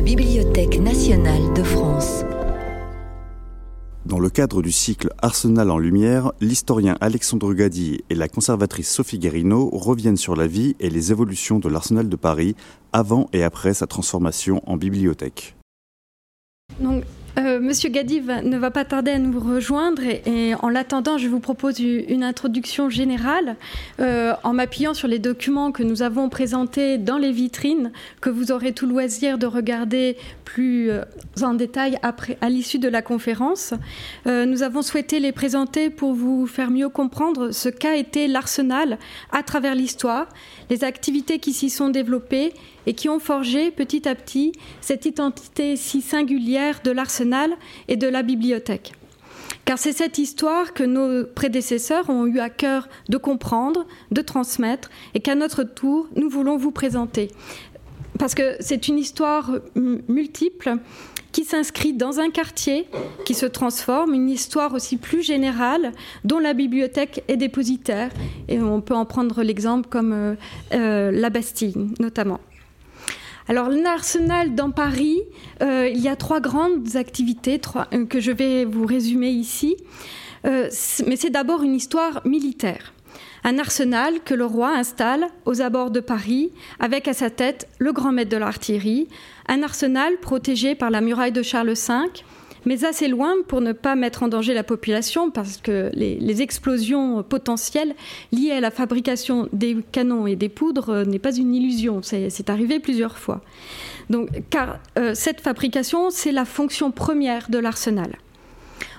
la Bibliothèque nationale de France. Dans le cadre du cycle Arsenal en lumière, l'historien Alexandre Gadi et la conservatrice Sophie Guérino reviennent sur la vie et les évolutions de l'Arsenal de Paris avant et après sa transformation en bibliothèque. Euh, Monsieur Gadi ne va pas tarder à nous rejoindre et, en l'attendant, je vous propose une introduction générale euh, en m'appuyant sur les documents que nous avons présentés dans les vitrines que vous aurez tout loisir de regarder plus euh, en détail à l'issue de la conférence. nous avons souhaité les présenter pour vous faire mieux comprendre ce qu'a été l'arsenal à travers l'histoire, les activités qui s'y sont développées et qui ont forgé petit à petit cette identité si singulière de l'arsenal et de la bibliothèque. Car c'est cette histoire que nos prédécesseurs ont eu à cœur de comprendre, de transmettre, et qu'à notre tour, nous voulons vous présenter. Parce que c'est une histoire multiple qui s'inscrit dans un quartier, qui se transforme, une histoire aussi plus générale dont la bibliothèque est dépositaire. Et on peut en prendre l'exemple comme euh, euh, la Bastille notamment. Alors l'arsenal dans Paris, euh, il y a trois grandes activités euh, que je vais vous résumer ici. Euh, mais c'est d'abord une histoire militaire. Un arsenal que le roi installe aux abords de Paris, avec à sa tête le grand maître de l'artillerie, un arsenal protégé par la muraille de Charles V, mais assez loin pour ne pas mettre en danger la population, parce que les, explosions potentielles liées à la fabrication des canons et des poudres n'est pas une illusion, c'est arrivé plusieurs fois. Car euh, cette fabrication, c'est la fonction première de l'arsenal.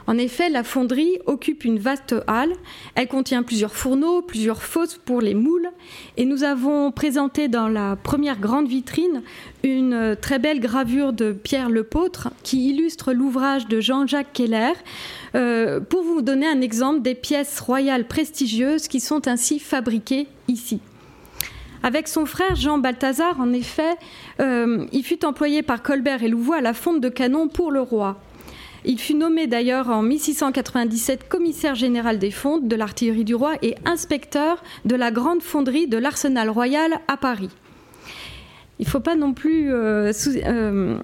En effet, la fonderie occupe une vaste halle. Elle contient plusieurs fourneaux, plusieurs fosses pour les moules. Et nous avons présenté dans la première grande vitrine une très belle gravure de Pierre Lepôtre qui illustre l'ouvrage de Jean-Jacques Keller euh, pour vous donner un exemple des pièces royales prestigieuses qui sont ainsi fabriquées ici. Avec son frère Jean Balthazar, en effet, euh, il fut employé par Colbert et Louvois à la fonte de canon pour le roi. Il fut nommé d'ailleurs en 1697 commissaire général des fonds de l'artillerie du roi et inspecteur de la grande fonderie de l'Arsenal royal à Paris. Il ne faut pas non plus euh, euh,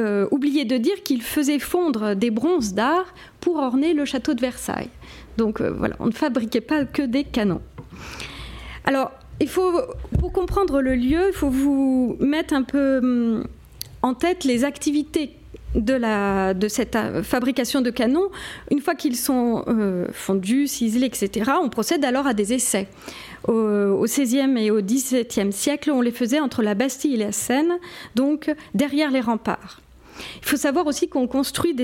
euh, oublier de dire qu'il faisait fondre des bronzes d'art pour orner le château de Versailles. Donc voilà, on ne fabriquait pas que des canons. Alors, il pour comprendre le lieu, il faut vous mettre un peu hum, en tête les activités de, cette euh, fabrication de canons, une fois qu'ils sont euh, fondus, ciselés, etc., on procède alors à des essais. Au, XVIe et au XVIIe siècle, on les faisait entre la Bastille et la Seine, donc derrière les remparts. Il faut savoir aussi qu'on construit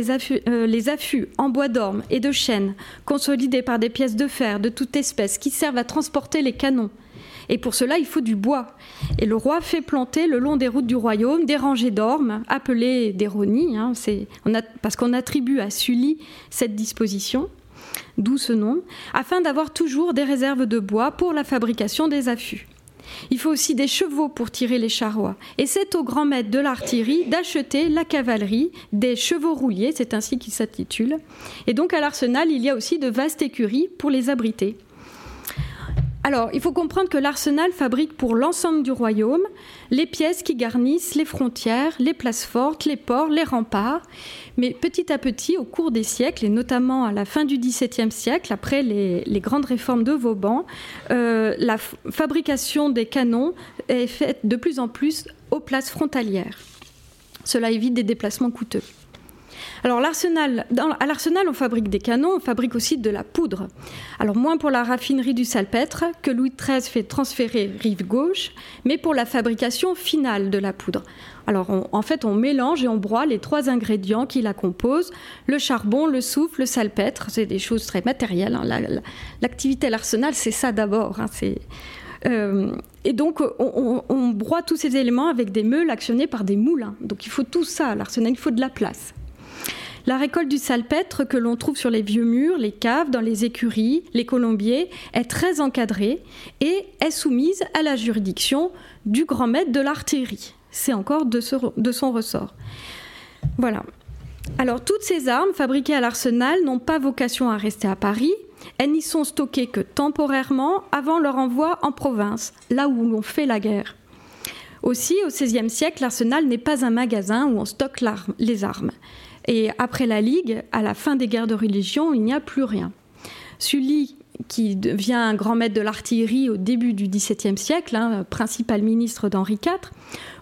euh, les affûts en bois d'orme et de chêne, consolidés par des pièces de fer de toute espèce qui servent à transporter les canons. Et pour cela, il faut du bois. Et le roi fait planter le long des routes du royaume des rangées d'ormes, appelées des ronies, hein, parce qu'on attribue à Sully cette disposition, d'où ce nom, afin d'avoir toujours des réserves de bois pour la fabrication des affûts. Il faut aussi des chevaux pour tirer les charrois. Et c'est au grand maître de l'artillerie d'acheter la cavalerie, des chevaux rouliers, c'est ainsi qu'il s'intitule. Et donc à l'arsenal, il y a aussi de vastes écuries pour les abriter. Alors, il faut comprendre que l'arsenal fabrique pour l'ensemble du royaume les pièces qui garnissent les frontières, les places fortes, les ports, les remparts. Mais petit à petit, au cours des siècles, et notamment à la fin du XVIIe siècle, après les, grandes réformes de Vauban, euh, la fabrication des canons est faite de plus en plus aux places frontalières. Cela évite des déplacements coûteux. Alors l'arsenal, à l'arsenal, on fabrique des canons, on fabrique aussi de la poudre. Alors moins pour la raffinerie du salpêtre que Louis XIII fait transférer rive gauche, mais pour la fabrication finale de la poudre. Alors en fait, on mélange et on broie les trois ingrédients qui la composent le charbon, le soufre, le salpêtre. C'est des choses très matérielles. Hein. L'activité à l'arsenal, c'est ça d'abord. Hein. Euh, et donc, on, on, broie tous ces éléments avec des meules actionnées par des moulins. Donc, il faut tout ça à l'arsenal, il faut de la place. La récolte du salpêtre que l'on trouve sur les vieux murs, les caves, dans les écuries, les colombiers, est très encadrée et est soumise à la juridiction du grand maître de l'artillerie. C'est encore de, son ressort. Voilà. Alors, toutes ces armes fabriquées à l'arsenal n'ont pas vocation à rester à Paris. Elles n'y sont stockées que temporairement avant leur envoi en province, là où l'on fait la guerre. Aussi, au XVIe siècle, l'arsenal n'est pas un magasin où on stocke les armes. Et après la Ligue, à la fin des guerres de religion, il n'y a plus rien. Sully, qui devient un grand maître de l'artillerie au début du XVIIe siècle, hein, principal ministre d'Henri IV,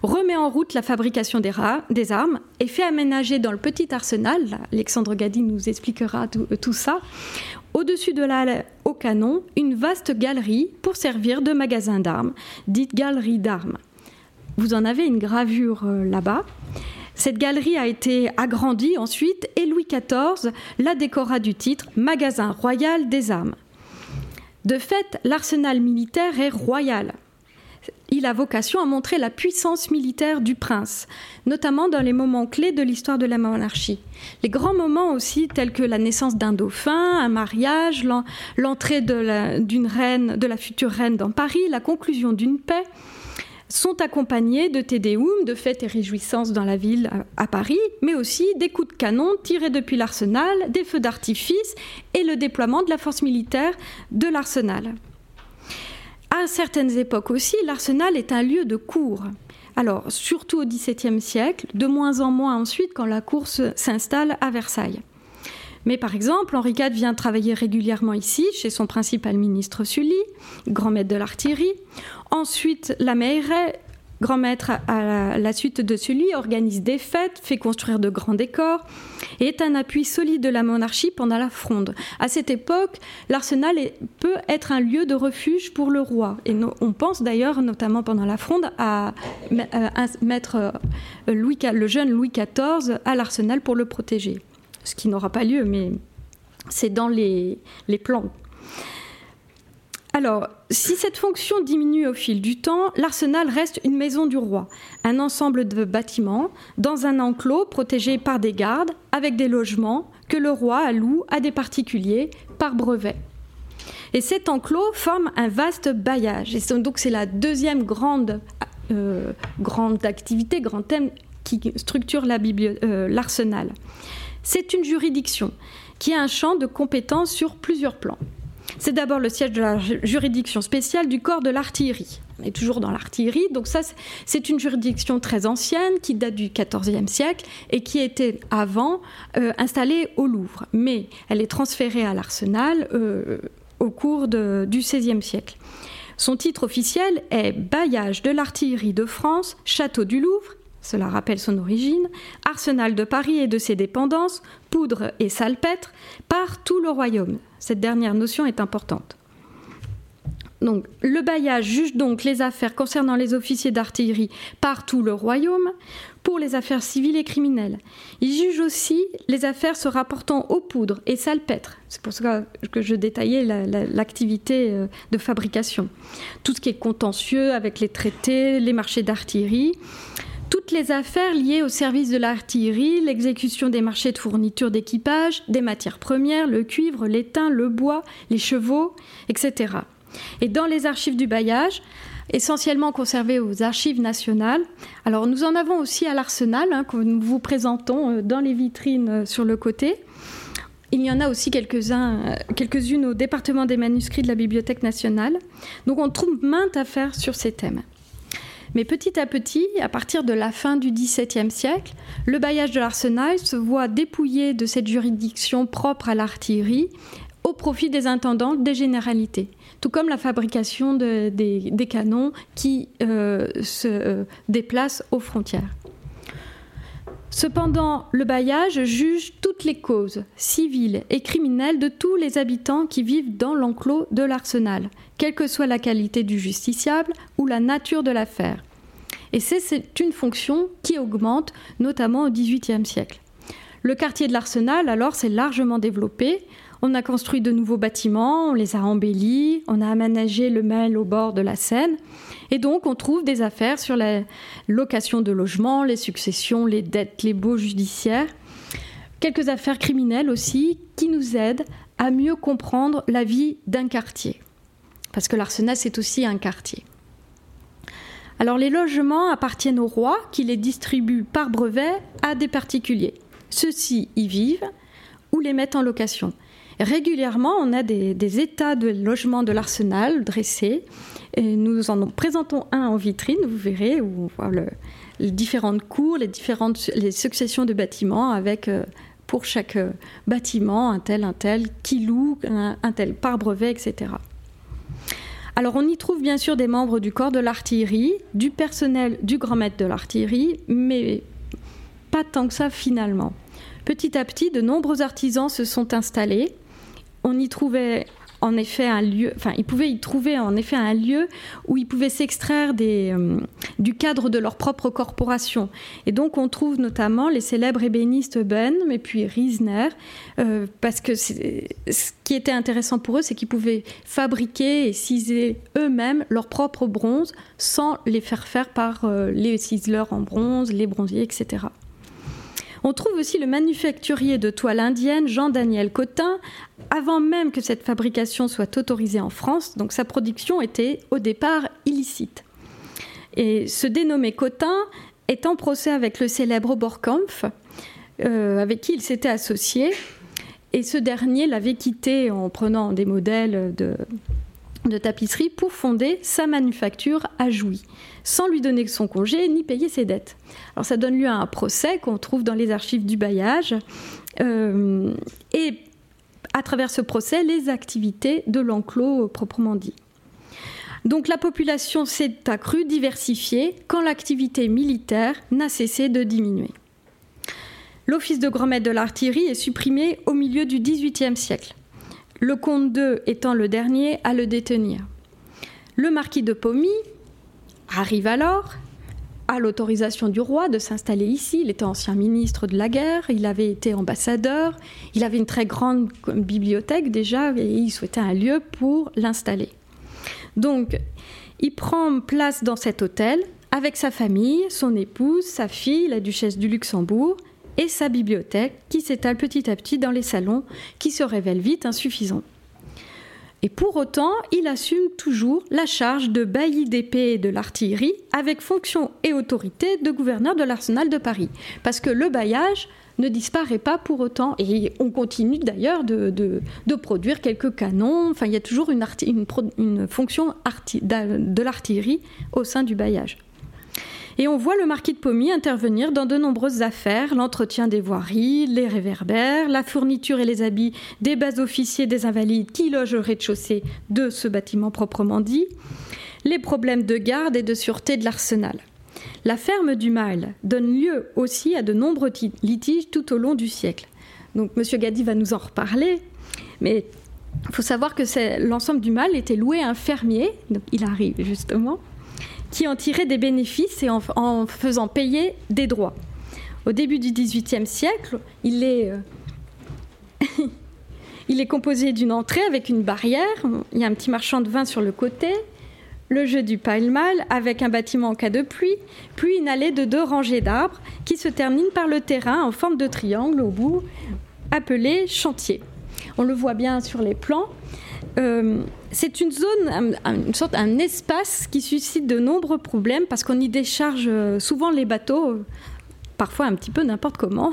remet en route la fabrication des, des, armes et fait aménager dans le petit arsenal, Alexandre Gadi nous expliquera tout, tout ça, au-dessus de la au canon, une vaste galerie pour servir de magasin d'armes, dite galerie d'armes. Vous en avez une gravure euh, là-bas. Cette galerie a été agrandie ensuite et Louis XIV la décora du titre Magasin royal des armes. De fait, l'arsenal militaire est royal. Il a vocation à montrer la puissance militaire du prince, notamment dans les moments clés de l'histoire de la monarchie. Les grands moments aussi, tels que la naissance d'un dauphin, un mariage, l'entrée d'une reine, de la future reine dans Paris, la conclusion d'une paix, sont accompagnés de tédéum, de fêtes et réjouissances dans la ville à Paris, mais aussi des coups de canon tirés depuis l'arsenal, des feux d'artifice et le déploiement de la force militaire de l'arsenal. À certaines époques aussi, l'arsenal est un lieu de cours. Alors, surtout au XVIIe siècle, de moins en moins ensuite quand la course s'installe à Versailles. Mais par exemple, Henri IV vient travailler régulièrement ici, chez son principal ministre Sully, grand maître de l'artillerie. Ensuite, la Meilleraye, grand maître à la suite de Sully, organise des fêtes, fait construire de grands décors et est un appui solide de la monarchie pendant la fronde. À cette époque, l'arsenal peut être un lieu de refuge pour le roi. Et on pense d'ailleurs, notamment pendant la fronde, à, mettre euh, le jeune Louis XIV à l'arsenal pour le protéger ce qui n'aura pas lieu, mais c'est dans les, plans. Alors, si cette fonction diminue au fil du temps, l'arsenal reste une maison du roi, un ensemble de bâtiments dans un enclos protégé par des gardes, avec des logements que le roi alloue à des particuliers par brevet. Et cet enclos forme un vaste bailliage. Et donc c'est la deuxième grande, euh, grande activité, grand thème qui structure euh, l'arsenal. C'est une juridiction qui a un champ de compétences sur plusieurs plans. C'est d'abord le siège de la juridiction spéciale du corps de l'artillerie. On est toujours dans l'artillerie, donc ça c'est une juridiction très ancienne qui date du XIVe siècle et qui était avant euh, installée au Louvre, mais elle est transférée à l'Arsenal euh, au cours du XVIe siècle. Son titre officiel est Bailliage de l'artillerie de France, Château du Louvre cela rappelle son origine, arsenal de Paris et de ses dépendances, poudre et salpêtre, par tout le royaume. Cette dernière notion est importante. Le bailliage juge donc les affaires concernant les officiers d'artillerie par tout le royaume pour les affaires civiles et criminelles. Il juge aussi les affaires se rapportant aux poudres et salpêtres. C'est pour ça que je détaillais l'activité euh, de fabrication. Tout ce qui est contentieux avec les traités, les marchés d'artillerie toutes les affaires liées au service de l'artillerie, l'exécution des marchés de fourniture d'équipage, des matières premières, le cuivre, l'étain, le bois, les chevaux, etc. Et dans les archives du bailliage, essentiellement conservées aux archives nationales. Alors nous en avons aussi à l'arsenal, hein, que nous vous présentons euh, dans les vitrines euh, sur le côté. Il y en a aussi quelques-uns, euh, quelques-unes au département des manuscrits de la Bibliothèque nationale. Donc on trouve maintes affaires sur ces thèmes. Mais petit à petit, à partir de la fin du XVIIe siècle, le bailliage de l'arsenal se voit dépouillé de cette juridiction propre à l'artillerie au profit des intendants des généralités, tout comme la fabrication des, canons qui euh, se euh, déplacent aux frontières. Cependant, le bailliage juge toutes les causes civiles et criminelles de tous les habitants qui vivent dans l'enclos de l'arsenal, quelle que soit la qualité du justiciable ou la nature de l'affaire. Et c'est une fonction qui augmente, notamment au XVIIIe siècle. Le quartier de l'Arsenal, alors, s'est largement développé. On a construit de nouveaux bâtiments, on les a embellis, on a aménagé le Mail au bord de la Seine. Et donc, on trouve des affaires sur la location de logements, les successions, les dettes, les baux judiciaires. Quelques affaires criminelles aussi qui nous aident à mieux comprendre la vie d'un quartier parce que l'arsenal, c'est aussi un quartier. Alors les logements appartiennent au roi qui les distribue par brevet à des particuliers. Ceux-ci y vivent ou les mettent en location. Régulièrement, on a des, états de logement de l'arsenal dressés. Et nous en présentons un en vitrine, vous verrez, où on voit les différentes cours, les différentes les successions de bâtiments avec euh, pour chaque euh, bâtiment un tel, un tel, qui loue, un tel par brevet, etc. Alors on y trouve bien sûr des membres du corps de l'artillerie, du personnel du grand maître de l'artillerie, mais pas tant que ça finalement. Petit à petit, de nombreux artisans se sont installés. On y trouvait en effet un lieu, enfin, ils pouvaient y trouver en effet un lieu où ils pouvaient s'extraire euh, du cadre de leur propre corporation. Et donc, on trouve notamment les célèbres ébénistes Ben, mais puis Riesner, euh, parce que ce qui était intéressant pour eux, c'est qu'ils pouvaient fabriquer et ciseler eux-mêmes leurs propres bronzes sans les faire faire par euh, les ciseleurs en bronze, les bronziers, etc. On trouve aussi le manufacturier de toile indienne Jean-Daniel Cotin, avant même que cette fabrication soit autorisée en France, donc sa production était au départ illicite. Et ce dénommé Cotin est en procès avec le célèbre Borkampf, euh, avec qui il s'était associé, et ce dernier l'avait quitté en prenant des modèles de, de tapisserie pour fonder sa manufacture à Jouy, sans lui donner son congé ni payer ses dettes. Alors ça donne lieu à un procès qu'on trouve dans les archives du bailliage. Euh, et à travers ce procès, les activités de l'enclos proprement dit. Donc la population s'est accrue, diversifiée, quand l'activité militaire n'a cessé de diminuer. L'office de grand maître de l'artillerie est supprimé au milieu du XVIIIe siècle le comte II étant le dernier à le détenir. Le marquis de Pommy arrive alors, à l'autorisation du roi de s'installer ici. Il était ancien ministre de la guerre, il avait été ambassadeur, il avait une très grande bibliothèque déjà et il souhaitait un lieu pour l'installer. Donc, il prend place dans cet hôtel avec sa famille, son épouse, sa fille, la duchesse du Luxembourg, et sa bibliothèque qui s'étale petit à petit dans les salons qui se révèlent vite insuffisants. Et pour autant, il assume toujours la charge de bailli d'épée de l'artillerie avec fonction et autorité de gouverneur de l'arsenal de Paris. Parce que le bailliage ne disparaît pas pour autant. Et on continue d'ailleurs de, produire quelques canons. Enfin, il y a toujours une fonction de l'artillerie au sein du bailliage. Et on voit le marquis de Pommy intervenir dans de nombreuses affaires, l'entretien des voiries, les réverbères, la fourniture et les habits des bas officiers des invalides qui logent au rez-de-chaussée de ce bâtiment proprement dit, les problèmes de garde et de sûreté de l'arsenal. La ferme du Mal donne lieu aussi à de nombreux litiges tout au long du siècle. Donc M. Gadi va nous en reparler, mais il faut savoir que l'ensemble du Mal était loué à un fermier, donc il arrive justement, qui en tirait des bénéfices et en, faisant payer des droits. Au début du XVIIIe siècle, il est, euh, il est composé d'une entrée avec une barrière, il y a un petit marchand de vin sur le côté, le jeu du pile-mal avec un bâtiment en cas de pluie, puis une allée de deux rangées d'arbres qui se termine par le terrain en forme de triangle au bout, appelé chantier. On le voit bien sur les plans. Euh, c'est une zone, une sorte, un espace qui suscite de nombreux problèmes parce qu'on y décharge euh, souvent les bateaux, euh, parfois un petit peu n'importe comment,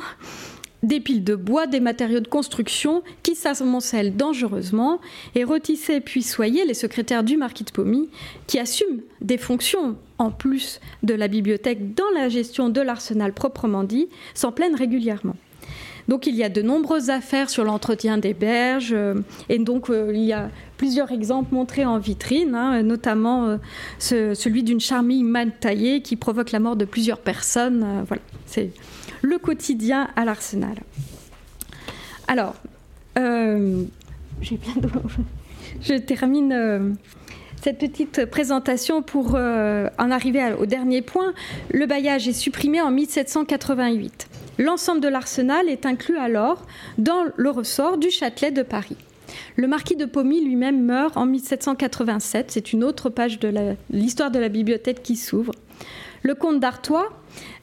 des piles de bois, des matériaux de construction qui s'amoncellent dangereusement et retisser puis soyer les secrétaires du marquis de Pommy qui assument des fonctions en plus de la bibliothèque dans la gestion de l'arsenal proprement dit s'en plaignent régulièrement. Donc il y a de nombreuses affaires sur l'entretien des berges euh, et donc euh, il y a plusieurs exemples montrés en vitrine, hein, notamment euh, celui d'une charmille mal taillée qui provoque la mort de plusieurs personnes. voilà, c'est le quotidien à l'Arsenal. Alors, j'ai Je termine cette petite présentation pour en arriver au dernier point. Le bailliage est supprimé en 1788. L'ensemble de l'arsenal est inclus alors dans le ressort du Châtelet de Paris. Le marquis de Pommy lui-même meurt en 1787. C'est une autre page de l'histoire de la bibliothèque qui s'ouvre. Le comte d'Artois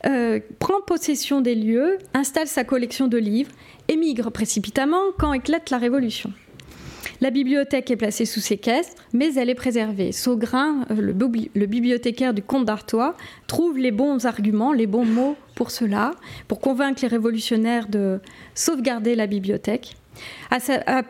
euh, prend possession des lieux, installe sa collection de livres, émigre précipitamment quand éclate la Révolution. La bibliothèque est placée sous séquestre, mais elle est préservée. Saugrain, euh, le, bibliothécaire du comte d'Artois, trouve les bons arguments, les bons mots pour cela, pour convaincre les révolutionnaires de sauvegarder la bibliothèque.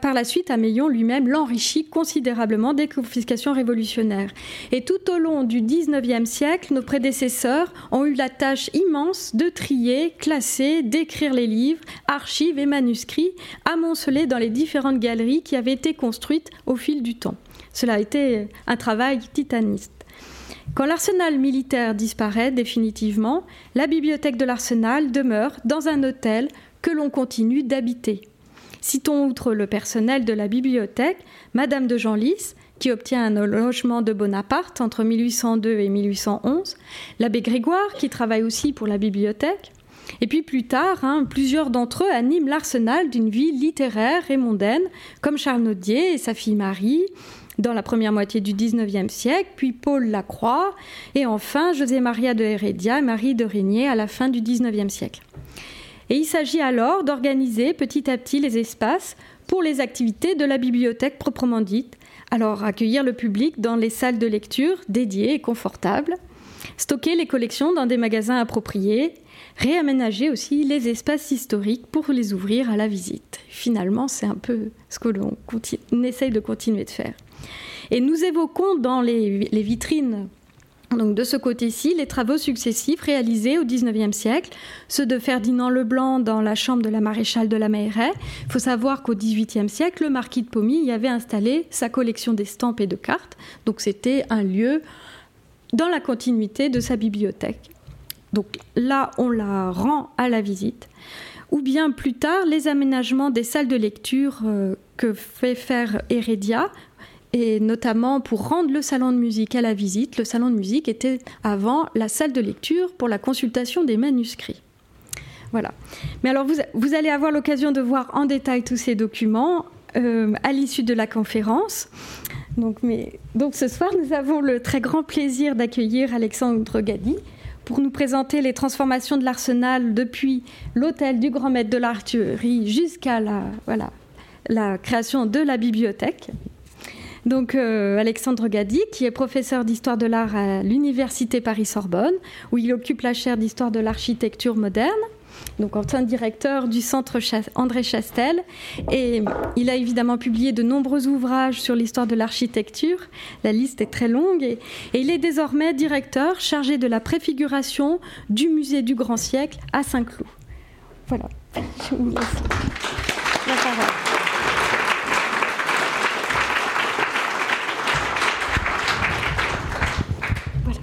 Par la suite, Ameillon lui-même l'enrichit considérablement des confiscations révolutionnaires. Et tout au long du XIXe siècle, nos prédécesseurs ont eu la tâche immense de trier, classer, d'écrire les livres, archives et manuscrits amoncelés dans les différentes galeries qui avaient été construites au fil du temps. Cela a été un travail titaniste. Quand l'arsenal militaire disparaît définitivement, la bibliothèque de l'arsenal demeure dans un hôtel que l'on continue d'habiter. Citons outre le personnel de la bibliothèque, Madame de Genlis, qui obtient un logement de Bonaparte entre 1802 et 1811, l'abbé Grégoire, qui travaille aussi pour la bibliothèque, et puis plus tard, hein, plusieurs d'entre eux animent l'arsenal d'une vie littéraire et mondaine, comme Charles Naudier et sa fille Marie, dans la première moitié du XIXe siècle, puis Paul Lacroix, et enfin José Maria de Heredia et Marie de Régnier à la fin du XIXe siècle. Et il s'agit alors d'organiser petit à petit les espaces pour les activités de la bibliothèque proprement dite. Alors accueillir le public dans les salles de lecture dédiées et confortables, stocker les collections dans des magasins appropriés, réaménager aussi les espaces historiques pour les ouvrir à la visite. Finalement, c'est un peu ce que l'on essaye de continuer de faire. Et nous évoquons dans les, les vitrines donc de ce côté-ci, les travaux successifs réalisés au XIXe siècle, ceux de Ferdinand Leblanc dans la chambre de la maréchale de la Meilleraye. Il faut savoir qu'au XVIIIe siècle, le marquis de Pommy y avait installé sa collection d'estampes et de cartes. Donc c'était un lieu dans la continuité de sa bibliothèque. Donc là, on la rend à la visite. Ou bien plus tard, les aménagements des salles de lecture euh, que fait faire Heredia et notamment pour rendre le salon de musique à la visite. Le salon de musique était avant la salle de lecture pour la consultation des manuscrits. Voilà. Mais alors vous, allez avoir l'occasion de voir en détail tous ces documents euh, à l'issue de la conférence. Donc, mais, donc ce soir, nous avons le très grand plaisir d'accueillir Alexandre Gadi pour nous présenter les transformations de l'arsenal depuis l'hôtel du grand maître de l'artillerie jusqu'à la, voilà, la création de la bibliothèque. Donc euh, Alexandre Gadi, qui est professeur d'histoire de l'art à l'université Paris-Sorbonne, où il occupe la chaire d'histoire de l'architecture moderne. Donc, en tant que directeur du centre André Chastel. Et il a évidemment publié de nombreux ouvrages sur l'histoire de l'architecture. La liste est très longue. Et, et, il est désormais directeur chargé de la préfiguration du musée du Grand Siècle à Saint-Cloud. Voilà. Je vous laisse la parole.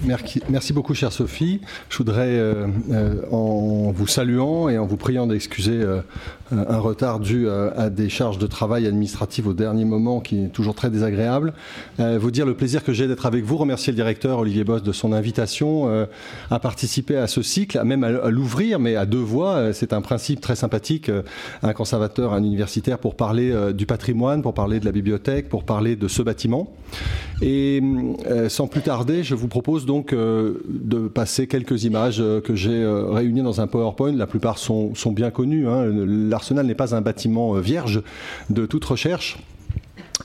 Merci, beaucoup, chère Sophie. Je voudrais, euh, euh, en vous saluant et en vous priant d'excuser euh, un retard dû à, des charges de travail administratives au dernier moment, qui est toujours très désagréable, vous dire le plaisir que j'ai d'être avec vous, remercier le directeur Olivier Boss de son invitation à participer à ce cycle, même à, l'ouvrir, mais à deux voix. C'est un principe très sympathique, un conservateur, un universitaire, pour parler du patrimoine, pour parler de la bibliothèque, pour parler de ce bâtiment. Et sans plus tarder, je vous propose donc euh, de passer quelques images euh, que j'ai euh, réunies dans un PowerPoint. La plupart sont, bien connues. Hein. L'Arsenal n'est pas un bâtiment vierge de toute recherche.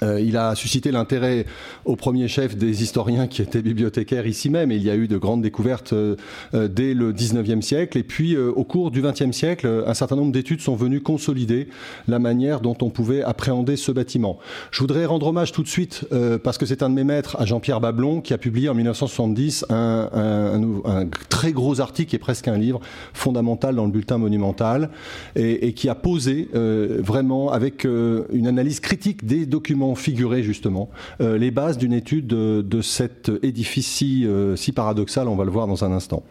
Euh, il a suscité l'intérêt au premier chef des historiens qui étaient bibliothécaires ici même, et il y a eu de grandes découvertes euh, euh, dès le 19e siècle. Et puis, au cours du 20e siècle, un certain nombre d'études sont venues consolider la manière dont on pouvait appréhender ce bâtiment. Je voudrais rendre hommage tout de suite, parce que c'est un de mes maîtres, à Jean-Pierre Bablon, qui a publié en 1970 un, très gros article, est presque un livre fondamental dans le bulletin monumental, et, et qui a posé vraiment avec une analyse critique des documents figurer justement euh, les bases d'une étude de, cet édifice si, euh, si, paradoxal, on va le voir dans un instant.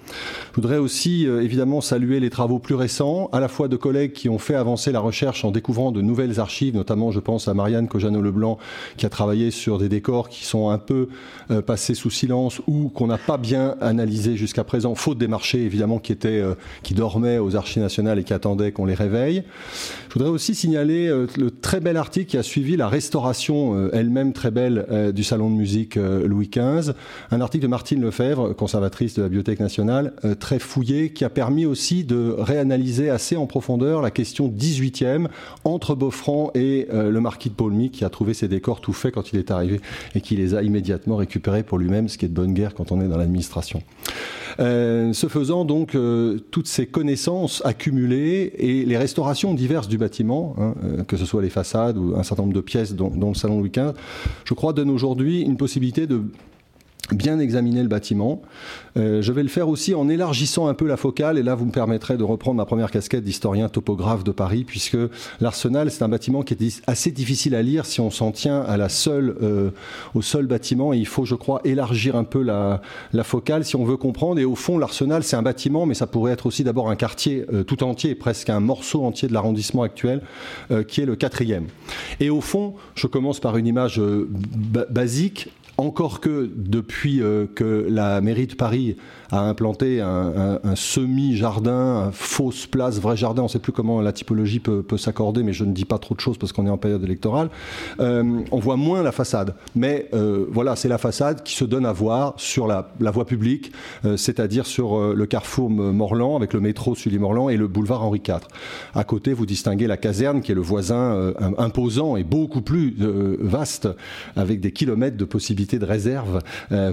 Je voudrais aussi euh, évidemment saluer les travaux plus récents, à la fois de collègues qui ont fait avancer la recherche en découvrant de nouvelles archives, notamment je pense à Marianne Cojano-Leblanc qui a travaillé sur des décors qui sont un peu passés sous silence ou qu'on n'a pas bien analysé jusqu'à présent, faute des marchés évidemment qui, étaient, qui dormaient aux archives nationales et qui attendaient qu'on les réveille. Voudrais aussi signaler le très bel article qui a suivi la restauration euh, elle-même très belle euh, du salon de musique euh, Louis XV, un article de Martine Lefebvre, conservatrice de la Bibliothèque nationale, très fouillé, qui a permis aussi de réanalyser assez en profondeur la question 18e entre Beaufranc et le marquis de Paulmy, qui a trouvé ses décors tout faits quand il est arrivé et qui les a immédiatement récupérés pour lui-même, ce qui est de bonne guerre quand on est dans l'administration. Ce faisant, donc, toutes ces connaissances accumulées et les restaurations diverses du bâtiment, hein, que ce soit les façades ou un certain nombre de pièces, dont le salon Louis XV, je crois, donnent aujourd'hui une possibilité de bien examiner le bâtiment. Euh, je vais le faire aussi en élargissant un peu la focale, et là vous me permettrez de reprendre ma première casquette d'historien topographe de Paris, puisque l'Arsenal, c'est un bâtiment qui est assez difficile à lire si on s'en tient à la seule, euh, au seul bâtiment, et il faut, je crois, élargir un peu la, la focale si on veut comprendre. Et au fond, l'Arsenal, c'est un bâtiment, mais ça pourrait être aussi d'abord un quartier euh, tout entier, presque un morceau entier de l'arrondissement actuel, qui est le quatrième. Et au fond, je commence par une image basique encore que depuis euh, que la mairie de Paris a implanté un, semi-jardin, fausse place, vrai jardin, on ne sait plus comment la typologie peut, s'accorder, mais je ne dis pas trop de choses parce qu'on est en période électorale, euh, on voit moins la façade. Mais euh, voilà, c'est la façade qui se donne à voir sur la, voie publique, euh, c'est-à-dire sur le carrefour Morland avec le métro Sully-Morland et le boulevard Henri IV. À côté, vous distinguez la caserne qui est le voisin imposant et beaucoup plus vaste, avec des kilomètres de possibilités de réserve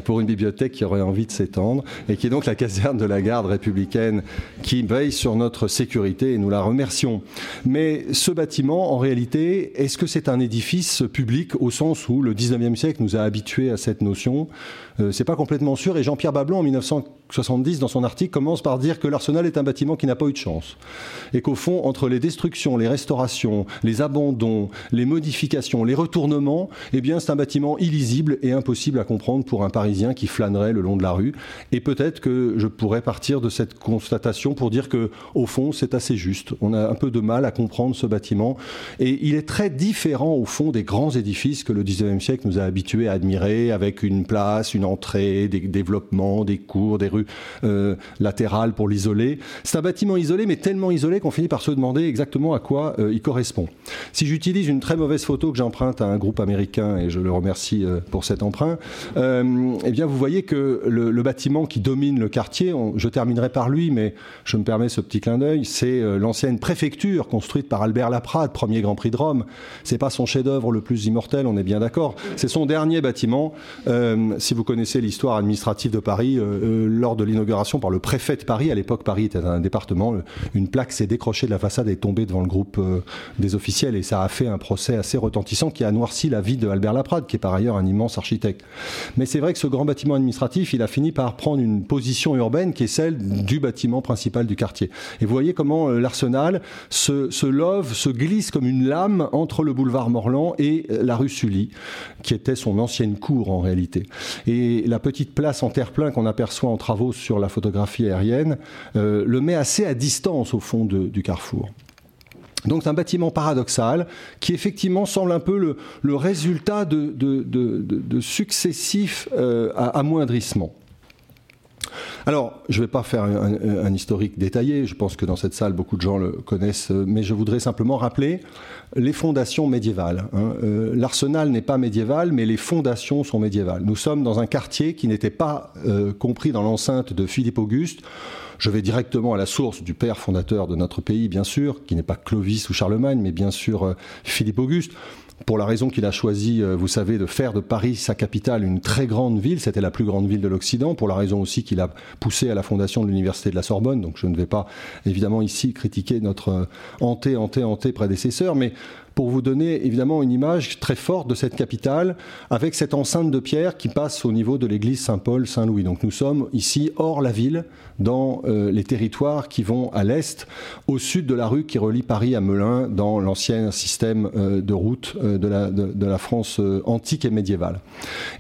pour une bibliothèque qui aurait envie de s'étendre et qui est donc la caserne de la garde républicaine qui veille sur notre sécurité et nous la remercions. Mais ce bâtiment, en réalité, est-ce que c'est un édifice public au sens où le 19e siècle nous a habitués à cette notion? Euh, C'est pas complètement sûr et Jean-Pierre Bablon en 1900 70 dans son article commence par dire que l'arsenal est un bâtiment qui n'a pas eu de chance et qu'au fond entre les destructions, les restaurations, les abandons, les modifications, les retournements, eh bien c'est un bâtiment illisible et impossible à comprendre pour un Parisien qui flânerait le long de la rue et peut-être que je pourrais partir de cette constatation pour dire que au fond c'est assez juste. On a un peu de mal à comprendre ce bâtiment et il est très différent au fond des grands édifices que le 19e siècle nous a habitués à admirer avec une place, une entrée, des développements, des cours, des rues euh, latérale pour l'isoler. C'est un bâtiment isolé, mais tellement isolé qu'on finit par se demander exactement à quoi euh, il correspond. Si j'utilise une très mauvaise photo que j'emprunte à un groupe américain, et je le remercie euh, pour cet emprunt, eh bien vous voyez que le, bâtiment qui domine le quartier, je terminerai par lui, mais je me permets ce petit clin d'œil, c'est l'ancienne préfecture construite par Albert Laprade, premier Grand Prix de Rome. C'est pas son chef-d'œuvre le plus immortel, on est bien d'accord. C'est son dernier bâtiment. si vous connaissez l'histoire administrative de Paris, lors de l'inauguration par le préfet de Paris, à l'époque Paris était un département, une plaque s'est décrochée de la façade et est tombée devant le groupe euh, des officiels et ça a fait un procès assez retentissant qui a noirci la vie de Albert Laprade, qui est par ailleurs un immense architecte. Mais c'est vrai que ce grand bâtiment administratif, il a fini par prendre une position urbaine qui est celle du bâtiment principal du quartier. Et vous voyez comment euh, l'arsenal se, love, se glisse comme une lame entre le boulevard Morland et euh, la rue Sully, qui était son ancienne cour en réalité. Et la petite place en terre-plein qu'on aperçoit en travaux sur la photographie aérienne euh, le met assez à distance au fond du carrefour. Donc c'est un bâtiment paradoxal qui effectivement semble un peu le, résultat de, successifs amoindrissements. Alors, je ne vais pas faire un, historique détaillé, je pense que dans cette salle, beaucoup de gens le connaissent, mais je voudrais simplement rappeler les fondations médiévales. Hein. Euh, l'arsenal n'est pas médiéval, mais les fondations sont médiévales. Nous sommes dans un quartier qui n'était pas euh, compris dans l'enceinte de Philippe Auguste. Je vais directement à la source du père fondateur de notre pays, bien sûr, qui n'est pas Clovis ou Charlemagne, mais bien sûr euh, Philippe Auguste pour la raison qu'il a choisi, euh, vous savez, de faire de Paris sa capitale une très grande ville. C'était la plus grande ville de l'Occident. Pour la raison aussi qu'il a poussé à la fondation de l'université de la Sorbonne. Donc je ne vais pas évidemment ici critiquer notre euh, hanté, hanté, hanté prédécesseur, mais pour vous donner évidemment une image très forte de cette capitale avec cette enceinte de pierre qui passe au niveau de l'église Saint-Paul, Saint-Louis. Donc nous sommes ici hors la ville, dans euh, les territoires qui vont à l'est, au sud de la rue qui relie Paris à Melun, dans l'ancien système euh, de route euh, de, la, de, la, France antique et médiévale.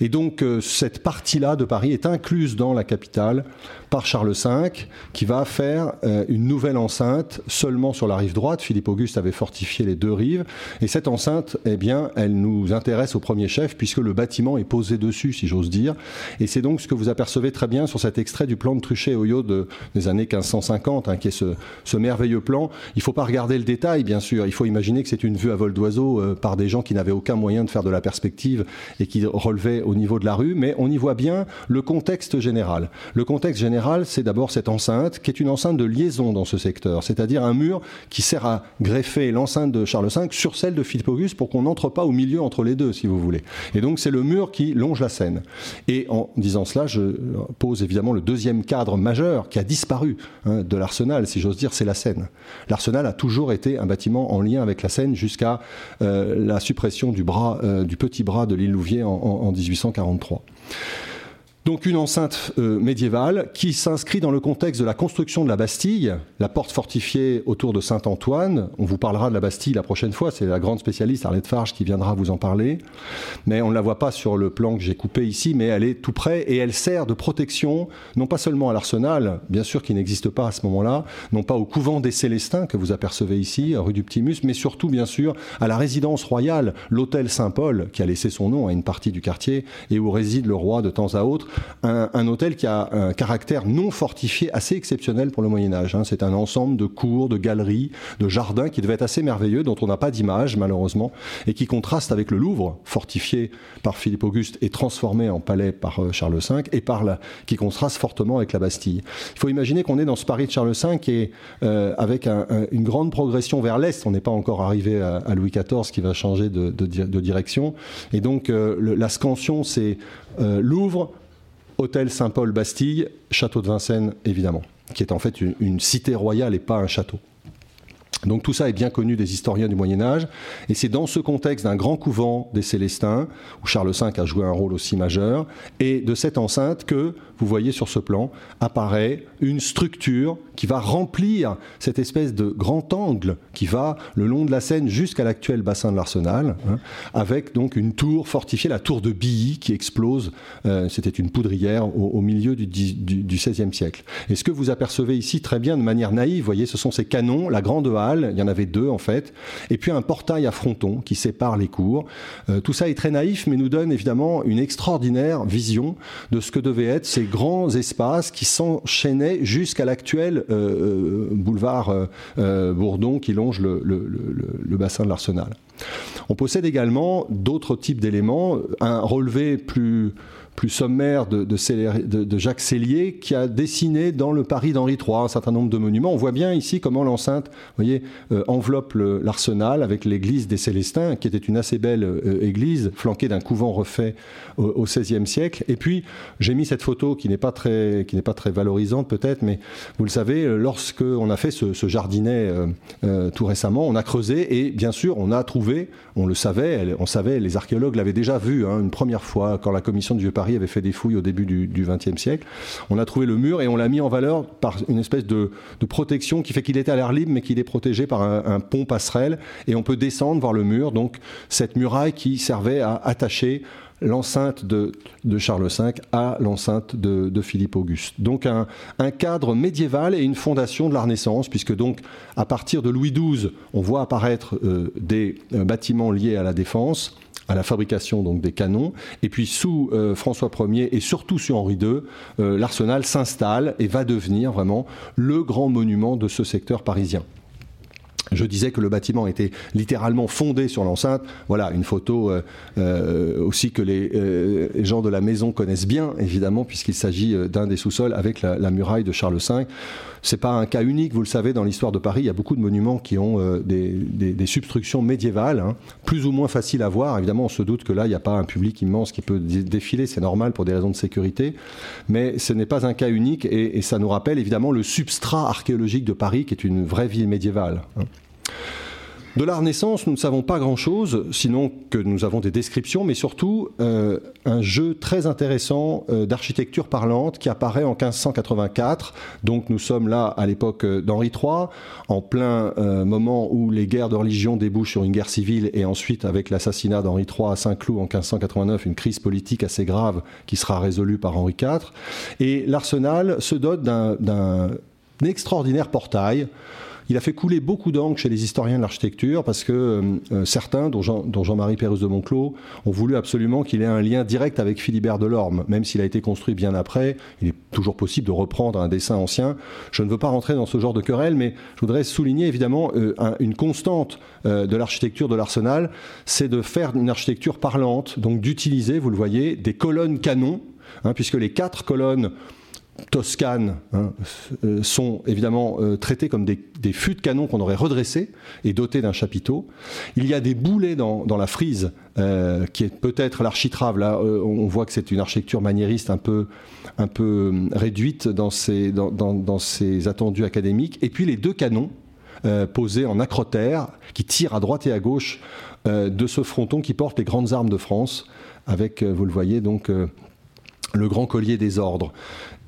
Et donc cette partie-là de Paris est incluse dans la capitale par Charles V, qui va faire une nouvelle enceinte seulement sur la rive droite. Philippe Auguste avait fortifié les deux rives. Et cette enceinte, eh bien, elle nous intéresse au premier chef puisque le bâtiment est posé dessus, si j'ose dire. Et c'est donc ce que vous apercevez très bien sur cet extrait du plan de Truchet Oyo de, des années 1550, hein, qui est ce, ce, merveilleux plan. Il ne faut pas regarder le détail, bien sûr. Il faut imaginer que c'est une vue à vol d'oiseau euh, par des gens qui n'avaient aucun moyen de faire de la perspective et qui relevaient au niveau de la rue. Mais on y voit bien le contexte général. Le contexte général, c'est d'abord cette enceinte, qui est une enceinte de liaison dans ce secteur, c'est-à-dire un mur qui sert à greffer l'enceinte de Charles V sur celle de Philippe Auguste pour qu'on n'entre pas au milieu entre les deux, si vous voulez. Et donc c'est le mur qui longe la Seine. Et en disant cela, je pose évidemment le deuxième cadre majeur qui a disparu hein, de l'arsenal, si j'ose dire, c'est la Seine. L'arsenal a toujours été un bâtiment en lien avec la Seine jusqu'à euh, la suppression du, bras, euh, du petit bras de l'île Louvier en 1843. Donc une enceinte euh, médiévale qui s'inscrit dans le contexte de la construction de la Bastille, la porte fortifiée autour de Saint-Antoine. On vous parlera de la Bastille la prochaine fois, c'est la grande spécialiste Arlette Farge qui viendra vous en parler. Mais on ne la voit pas sur le plan que j'ai coupé ici, mais elle est tout près et elle sert de protection, non pas seulement à l'arsenal, bien sûr qui n'existe pas à ce moment-là, non pas au couvent des Célestins que vous apercevez ici, rue du Petit mais surtout bien sûr à la résidence royale, l'hôtel Saint-Paul, qui a laissé son nom à une partie du quartier et où réside le roi de temps à autre un, hôtel qui a un caractère non fortifié assez exceptionnel pour le Moyen Âge. Hein. C'est un ensemble de cours, de galeries, de jardins qui devait être assez merveilleux, dont on n'a pas d'image malheureusement, et qui contraste avec le Louvre, fortifié par Philippe Auguste et transformé en palais par euh, Charles V, et par la, qui contraste fortement avec la Bastille. Il faut imaginer qu'on est dans ce Paris de Charles V et euh, avec une grande progression vers l'est. On n'est pas encore arrivé à, Louis XIV qui va changer de, direction. Et donc euh, la scansion, c'est Louvre, Hôtel Saint-Paul-Bastille, château de Vincennes évidemment, qui est en fait une, cité royale et pas un château. Donc tout ça est bien connu des historiens du Moyen Âge, et c'est dans ce contexte d'un grand couvent des Célestins, où Charles V a joué un rôle aussi majeur, et de cette enceinte que vous voyez sur ce plan, apparaît une structure qui va remplir cette espèce de grand angle qui va le long de la Seine jusqu'à l'actuel bassin de l'Arsenal, hein, avec donc une tour fortifiée, la tour de Billy, qui explose. Euh, c'était une poudrière au, milieu du, XVIe siècle. Et ce que vous apercevez ici très bien de manière naïve, vous voyez, ce sont ces canons, la grande halle, il y en avait deux en fait, et puis un portail à fronton qui sépare les cours. Euh, tout ça est très naïf, mais nous donne évidemment une extraordinaire vision de ce que devaient être ces grands espaces qui s'enchaînaient jusqu'à l'actuel euh, euh, boulevard Bourdon qui longe le bassin de l'Arsenal. On possède également d'autres types d'éléments, un relevé plus plus sommaire de, Jacques Cellier qui a dessiné dans le Paris d'Henri III un certain nombre de monuments. On voit bien ici comment l'enceinte euh, enveloppe l'arsenal avec l'église des Célestins, qui était une assez belle euh, église, flanquée d'un couvent refait au XVIe siècle. Et puis, j'ai mis cette photo qui n'est pas très, qui n'est pas très valorisante peut-être, mais vous le savez, lorsque on a fait ce, jardinet euh, tout récemment, on a creusé et bien sûr, on a trouvé, on le savait, on savait, les archéologues l'avaient déjà vu hein, une première fois quand la commission du Vieux Paris avait fait des fouilles au début du XXe siècle. On a trouvé le mur et on l'a mis en valeur par une espèce de, protection qui fait qu'il était à l'air libre, mais qu'il est protégé par un, pont passerelle. Et on peut descendre voir le mur. Donc cette muraille qui servait à attacher l'enceinte de, Charles V à l'enceinte de, Philippe Auguste. Donc un, cadre médiéval et une fondation de la Renaissance, puisque donc à partir de Louis XII, on voit apparaître euh, des euh, bâtiments liés à la défense à la fabrication donc des canons. Et puis sous euh, François Ier et surtout sous Henri II, euh, l'arsenal s'installe et va devenir vraiment le grand monument de ce secteur parisien. Je disais que le bâtiment était littéralement fondé sur l'enceinte. Voilà, une photo euh, aussi que les, gens de la maison connaissent bien, évidemment, puisqu'il s'agit d'un des sous-sols avec la, muraille de Charles V. C'est pas un cas unique, vous le savez, dans l'histoire de Paris, il y a beaucoup de monuments qui ont des, substructions médiévales, hein, plus ou moins faciles à voir. Évidemment, on se doute que là, il n'y a pas un public immense qui peut défiler, c'est normal pour des raisons de sécurité, mais ce n'est pas un cas unique et, et, ça nous rappelle évidemment le substrat archéologique de Paris, qui est une vraie ville médiévale. Hein. De la Renaissance, nous ne savons pas grand-chose, sinon que nous avons des descriptions, mais surtout euh, un jeu très intéressant euh, d'architecture parlante qui apparaît en 1584. Donc nous sommes là à l'époque euh, d'Henri III, en plein moment où les guerres de religion débouchent sur une guerre civile et ensuite avec l'assassinat d'Henri III à Saint-Cloud en 1589, une crise politique assez grave qui sera résolue par Henri IV. Et l'arsenal se dote d'un extraordinaire portail il a fait couler beaucoup d'encre chez les historiens de l'architecture parce que euh, euh, certains, dont, Jean, marie Pérouse de Monclos, ont voulu absolument qu'il ait un lien direct avec Philibert Delorme, même s'il a été construit bien après. Il est toujours possible de reprendre un dessin ancien. Je ne veux pas rentrer dans ce genre de querelle, mais je voudrais souligner évidemment euh, une constante de l'architecture de l'Arsenal, c'est de faire une architecture parlante, donc d'utiliser, vous le voyez, des colonnes canons, hein, puisque les quatre colonnes toscanes hein, euh, sont évidemment euh, traités comme des, fûts de canon qu'on aurait redressés et dotés d'un chapiteau. Il y a des boulets dans, la frise, euh, qui est peut-être l'architrave. Là, on voit que c'est une architecture maniériste un peu, réduite dans ses, attendus académiques. Et puis les deux canons posés en acrotère qui tirent à droite et à gauche de ce fronton qui porte les grandes armes de France, avec, vous le voyez, donc le grand collier des ordres.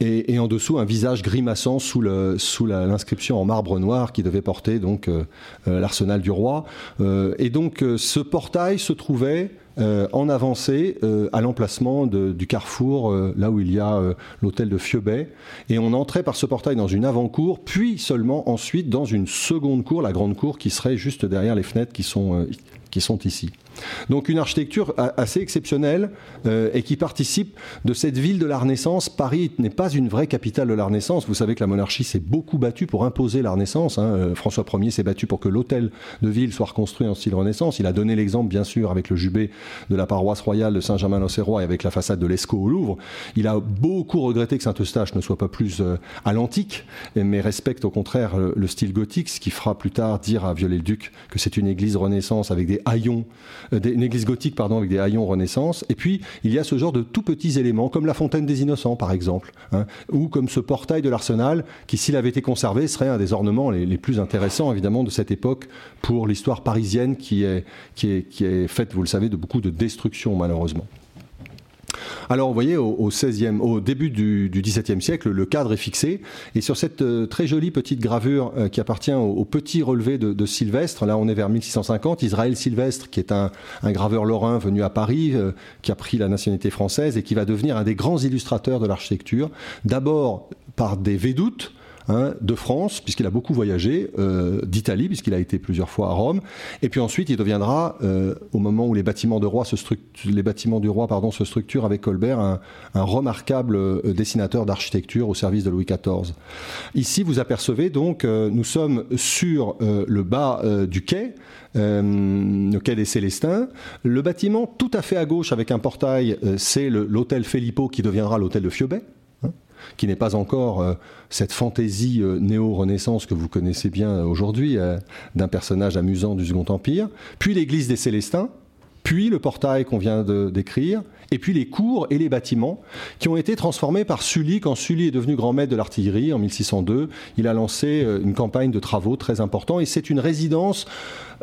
Et, en dessous, un visage grimaçant sous, l'inscription en marbre noir qui devait porter donc euh, euh, l'arsenal du roi. Euh, et donc, ce portail se trouvait en avancée à l'emplacement du carrefour, là où il y a l'hôtel de Fiebay. Et on entrait par ce portail dans une avant-cour, puis seulement ensuite dans une seconde cour, la grande cour qui serait juste derrière les fenêtres qui sont ici. Donc une architecture assez exceptionnelle euh, et qui participe de cette ville de la Renaissance. Paris n'est pas une vraie capitale de la Renaissance. Vous savez que la monarchie s'est beaucoup battue pour imposer la Renaissance. Hein. Euh, François Ier s'est battu pour que l'hôtel de ville soit reconstruit en style Renaissance. Il a donné l'exemple, bien sûr, avec le jubé de la paroisse royale de Saint-Germain-l'Auxerrois et avec la façade de l'Escaut au Louvre. Il a beaucoup regretté que Saint-Eustache ne soit pas plus euh, à l'antique, mais respecte au contraire le, style gothique, ce qui fera plus tard dire à Viollet-le-Duc que c'est une église Renaissance avec des haillons euh, une église gothique pardon, avec des haillons Renaissance. Et puis, il y a ce genre de tout petits éléments, comme la fontaine des Innocents, par exemple, hein, ou comme ce portail de l'Arsenal, qui, s'il avait été conservé, serait un des ornements les, plus intéressants, évidemment, de cette époque pour l'histoire parisienne qui est, qui, est, qui est faite, vous le savez, de beaucoup de destruction, malheureusement. Alors, vous voyez, au, 16e, au début du, XVIIe siècle, le cadre est fixé. Et sur cette euh, très jolie petite gravure euh, qui appartient au, petit relevé de, Sylvestre, là on est vers 1650, Israël Sylvestre, qui est un, graveur lorrain venu à Paris, euh, qui a pris la nationalité française et qui va devenir un des grands illustrateurs de l'architecture. D'abord par des védoutes, Hein, de France, puisqu'il a beaucoup voyagé, euh, d'Italie, puisqu'il a été plusieurs fois à Rome, et puis ensuite il deviendra, euh, au moment où les bâtiments, du roi se structurent avec Colbert, un, remarquable euh, dessinateur d'architecture au service de Louis XIV. Ici, vous apercevez donc, nous sommes sur le bas du quai, le quai des Célestins. Le bâtiment tout à fait à gauche avec un portail, c'est l'hôtel Filippo qui deviendra l'hôtel de Fiobet qui n'est pas encore euh, cette fantaisie euh, néo-renaissance que vous connaissez bien aujourd'hui, euh, d'un personnage amusant du Second Empire, puis l'église des Célestins, puis le portail qu'on vient de décrire, et puis les cours et les bâtiments qui ont été transformés par Sully. Quand Sully est devenu grand maître de l'artillerie en 1602, il a lancé une campagne de travaux très importants et c'est une résidence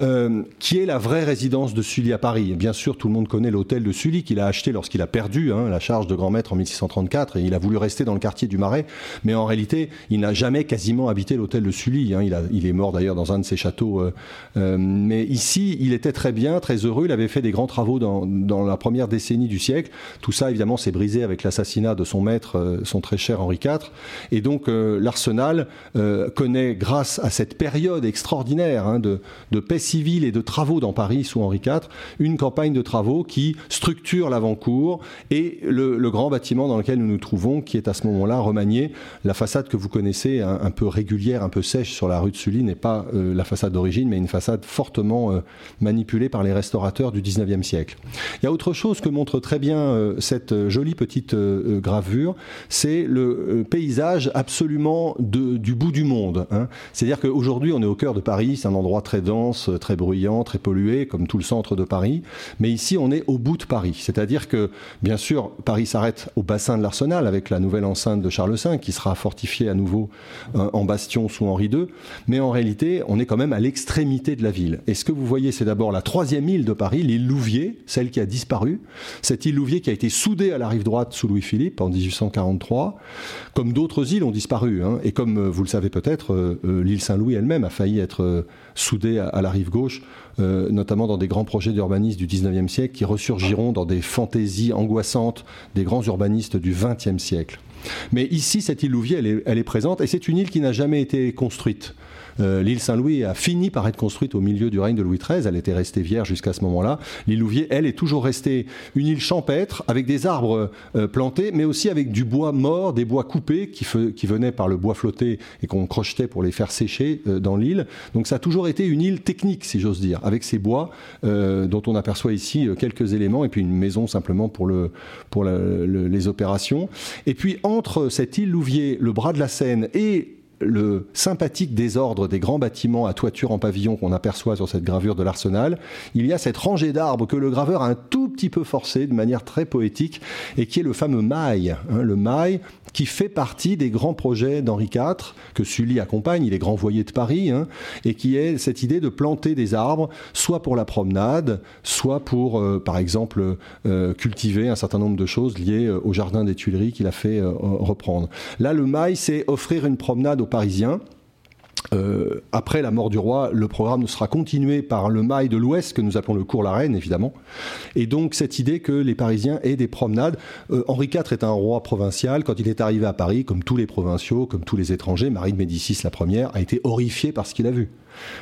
euh, qui est la vraie résidence de Sully à Paris. bien sûr, tout le monde connaît l'hôtel de Sully qu'il a acheté lorsqu'il a perdu hein, la charge de grand maître en 1634 et il a voulu rester dans le quartier du Marais. Mais en réalité, il n'a jamais quasiment habité l'hôtel de Sully. Hein. Il, est mort d'ailleurs dans un de ses châteaux. Euh, euh, mais ici, il était très bien, très heureux. Il avait fait des grands travaux dans, la première décennie du siècle. Tout ça, évidemment, s'est brisé avec l'assassinat de son maître, son très cher Henri IV. Et donc, l'arsenal connaît, grâce à cette période extraordinaire hein, de, paix civile et de travaux dans Paris sous Henri IV, une campagne de travaux qui structure l'avant-cour et le, grand bâtiment dans lequel nous nous trouvons, qui est à ce moment-là remanié. La façade que vous connaissez, un, peu régulière, un peu sèche sur la rue de Sully, n'est pas euh, la façade d'origine, mais une façade fortement euh, manipulée par les restaurateurs du 19e siècle. Il y a autre chose que montre très bien euh, cette jolie petite gravure, c'est le paysage absolument du bout du monde. Hein. C'est-à-dire qu'aujourd'hui, on est au cœur de Paris, c'est un endroit très dense, très bruyant, très pollué, comme tout le centre de Paris. Mais ici, on est au bout de Paris. C'est-à-dire que, bien sûr, Paris s'arrête au bassin de l'Arsenal avec la nouvelle enceinte de Charles V qui sera fortifiée à nouveau euh, en bastion sous Henri II. Mais en réalité, on est quand même à l'extrémité de la ville. Et ce que vous voyez, c'est d'abord la troisième île de Paris, l'île Louvier, celle qui a disparu. Cette île Louvier qui a été soudée à la rive droite sous Louis-Philippe en 1843. Comme d'autres îles ont disparu. Hein. Et comme euh, vous le savez peut-être, euh, l'île Saint-Louis elle-même a failli être soudée à la rive gauche, euh, notamment dans des grands projets d'urbanisme du 19e siècle qui ressurgiront dans des fantaisies angoissantes des grands urbanistes du 20e siècle. Mais ici, cette île Louvier, elle est, présente et c'est une île qui n'a jamais été construite. L'île Saint-Louis a fini par être construite au milieu du règne de Louis XIII. Elle était restée vierge jusqu'à ce moment-là. L'île Louviers, elle, est toujours restée une île champêtre avec des arbres plantés, mais aussi avec du bois mort, des bois coupés qui, venaient par le bois flotté et qu'on crochetait pour les faire sécher dans l'île. Donc ça a toujours été une île technique, si j'ose dire, avec ces bois dont on aperçoit ici quelques éléments et puis une maison simplement pour, le, pour les opérations. Et puis entre cette île Louvier, le bras de la Seine et le sympathique désordre des grands bâtiments à toiture en pavillon qu'on aperçoit sur cette gravure de l'Arsenal, il y a cette rangée d'arbres que le graveur a un tout petit peu forcé de manière très poétique et qui est le fameux mail. Hein, le mail qui fait partie des grands projets d'Henri IV, que Sully accompagne, il est grand voyer de Paris, hein, et qui est cette idée de planter des arbres, soit pour la promenade, soit pour, euh, par exemple, euh, cultiver un certain nombre de choses liées euh, au jardin des Tuileries qu'il a fait reprendre. Là, le mail, c'est offrir une promenade aux Parisiens euh, après la mort du roi, le programme sera continué par le mail de l'Ouest, que nous appelons le cours la Reine, évidemment. Et donc, cette idée que les Parisiens aient des promenades. Euh, Henri IV est un roi provincial. Quand il est arrivé à Paris, comme tous les provinciaux, comme tous les étrangers, Marie de Médicis, la première, a été horrifiée par ce qu'il a vu.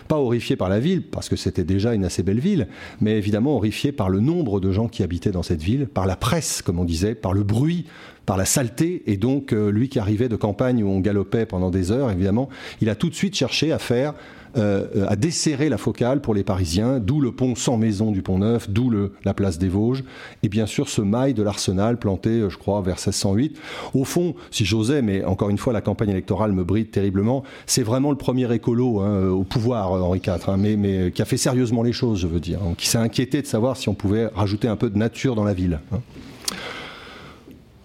Pas horrifiée par la ville, parce que c'était déjà une assez belle ville, mais évidemment horrifiée par le nombre de gens qui habitaient dans cette ville, par la presse, comme on disait, par le bruit, par la saleté. Et donc, euh, lui qui arrivait de campagne où on galopait pendant des heures, évidemment, il a tout de suite cherché à faire euh, à desserrer la focale pour les Parisiens, d'où le pont sans maison du Pont Neuf, d'où la place des Vosges, et bien sûr ce mail de l'Arsenal planté, euh, je crois, vers 1608. Au fond, si j'osais, mais encore une fois, la campagne électorale me bride terriblement, c'est vraiment le premier écolo hein, au pouvoir, Henri IV, hein, mais, mais, qui a fait sérieusement les choses, je veux dire, hein, qui s'est inquiété de savoir si on pouvait rajouter un peu de nature dans la ville.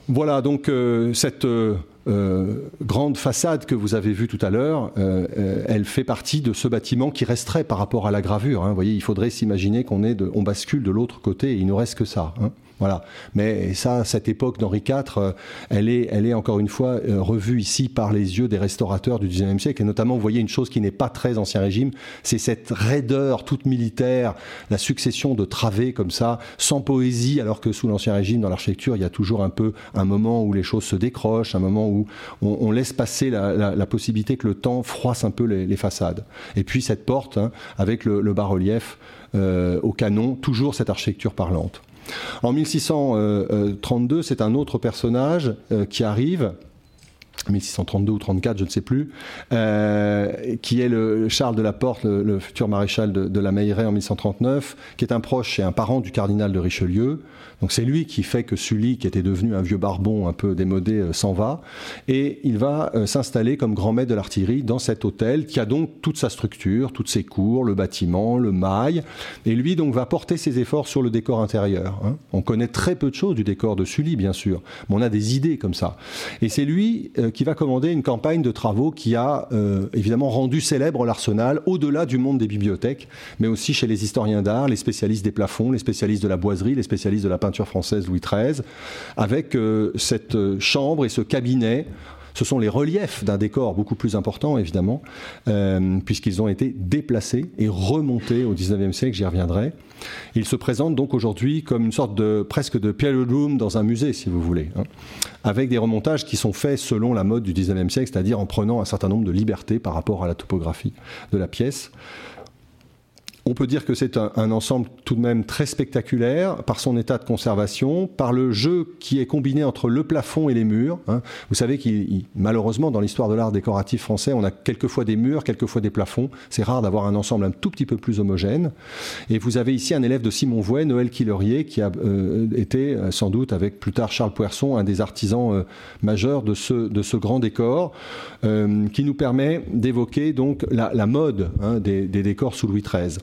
Voilà donc euh, cette euh, euh, grande façade que vous avez vue tout à l'heure, elle fait partie de ce bâtiment qui resterait par rapport à la gravure. Hein. Vous voyez, il faudrait s'imaginer qu'on bascule de l'autre côté et il ne reste que ça. Hein. Voilà. Mais ça, cette époque d'Henri IV, euh, elle, est, encore une fois euh, revue ici par les yeux des restaurateurs du XIXe siècle. Et notamment, vous voyez une chose qui n'est pas très ancien régime, c'est cette raideur toute militaire, la succession de travées comme ça, sans poésie, alors que sous l'Ancien Régime, dans l'architecture, il y a toujours un peu un moment où les choses se décrochent, un moment où on, laisse passer la, possibilité que le temps froisse un peu les, façades. Et puis cette porte, hein, avec le, bas-relief euh, au canon, toujours cette architecture parlante. En 1632, c'est un autre personnage euh, qui arrive 1632 ou 34, je ne sais plus, euh, qui est le Charles de la Porte, le, futur maréchal de, la Meilleraie en 1139, qui est un proche et un parent du cardinal de Richelieu, donc c'est lui qui fait que Sully, qui était devenu un vieux barbon un peu démodé, euh, s'en va. Et il va euh, s'installer comme grand maître de l'artillerie dans cet hôtel qui a donc toute sa structure, toutes ses cours, le bâtiment, le mail. Et lui donc va porter ses efforts sur le décor intérieur. Hein. On connaît très peu de choses du décor de Sully, bien sûr, mais on a des idées comme ça. Et c'est lui qui va commander une campagne de travaux qui a évidemment rendu célèbre l'arsenal au-delà du monde des bibliothèques, mais aussi chez les historiens d'art, les spécialistes des plafonds, les spécialistes de la boiserie, les spécialistes de la peinture française Louis XIII, avec euh, cette euh, chambre et ce cabinet. Ce sont les reliefs d'un décor beaucoup plus important, évidemment, euh, puisqu'ils ont été déplacés et remontés au XIXe siècle, j'y reviendrai. Ils se présentent donc aujourd'hui comme une sorte de presque de period room dans un musée, si vous voulez, hein, avec des remontages qui sont faits selon la mode du XIXe siècle, c'est-à-dire en prenant un certain nombre de libertés par rapport à la topographie de la pièce. On peut dire que c'est un, ensemble tout de même très spectaculaire par son état de conservation, par le jeu qui est combiné entre le plafond et les murs. Hein. Vous savez qu'il, malheureusement, dans l'histoire de l'art décoratif français, on a quelquefois des murs, quelquefois des plafonds. C'est rare d'avoir un ensemble un tout petit peu plus homogène. Et vous avez ici un élève de Simon Vouet, Noël Quillerier, qui a euh, été, euh, sans doute, avec plus tard Charles Poisson, un des artisans euh, majeurs de ce, de ce grand décor, qui nous permet d'évoquer donc la, mode hein, des, des décors sous Louis XIII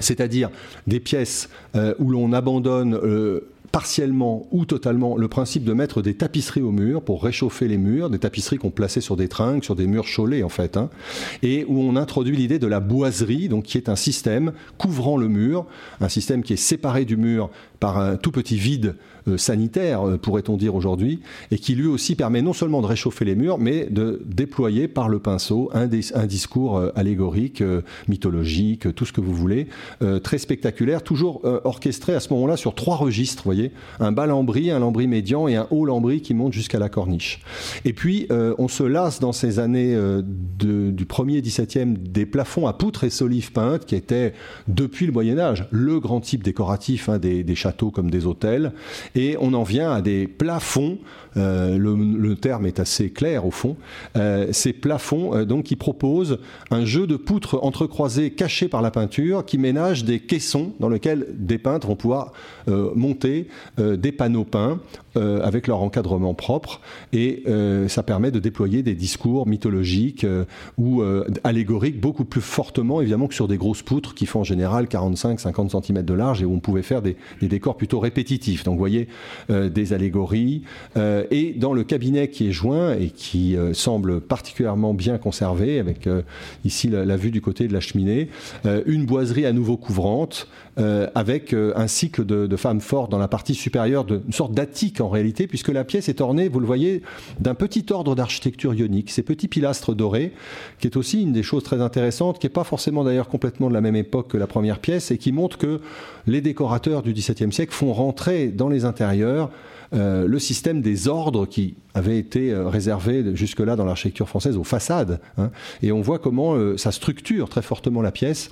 c'est-à-dire des pièces euh, où l'on abandonne euh, partiellement ou totalement le principe de mettre des tapisseries au mur pour réchauffer les murs, des tapisseries qu'on plaçait sur des tringles, sur des murs chaulés en fait, hein, et où on introduit l'idée de la boiserie, donc qui est un système couvrant le mur, un système qui est séparé du mur par un tout petit vide euh, sanitaire, euh, pourrait-on dire aujourd'hui, et qui lui aussi permet non seulement de réchauffer les murs, mais de déployer par le pinceau un, discours euh, allégorique, mythologique, tout ce que vous voulez, très spectaculaire, toujours orchestré à ce moment-là sur trois registres, voyez un bas lambris, un lambris médian et un haut lambris qui monte jusqu'à la corniche. Et puis, on se lasse dans ces années du premier 17e des plafonds à poutres et solives peintes, qui étaient, depuis le Moyen-Âge, le grand type décoratif hein, des, comme des hôtels. Et on en vient à des plafonds, euh, le, terme est assez clair au fond, ces plafonds donc qui proposent un jeu de poutres entrecroisées cachées par la peinture, qui ménagent des caissons dans lesquels des peintres vont pouvoir monter des panneaux peints avec leur encadrement propre. Et ça permet de déployer des discours mythologiques euh, ou euh, allégoriques beaucoup plus fortement, évidemment, que sur des grosses poutres qui font en général 45-50 cm de large et où on pouvait faire des, décors plutôt répétitifs. Donc, vous voyez, euh, des allégories. Et dans le cabinet qui est joint et qui semble particulièrement bien conservé, avec ici la, vue du côté de la cheminée, une boiserie à nouveau couvrante, avec un cycle de, de, femmes fortes dans la partie supérieure, de, une sorte d'attique en réalité, puisque la pièce est ornée, vous le voyez, d'un petit ordre d'architecture ionique, ces petits pilastres dorés, qui est aussi une des choses très intéressantes, qui n'est pas forcément d'ailleurs complètement de la même époque que la première pièce, et qui montre que les décorateurs du XVIIe siècle font rentrer dans les intérieurs euh, le système des ordres qui avait été euh, réservé jusque-là dans l'architecture française aux façades. Hein. et on voit comment euh, ça structure très fortement la pièce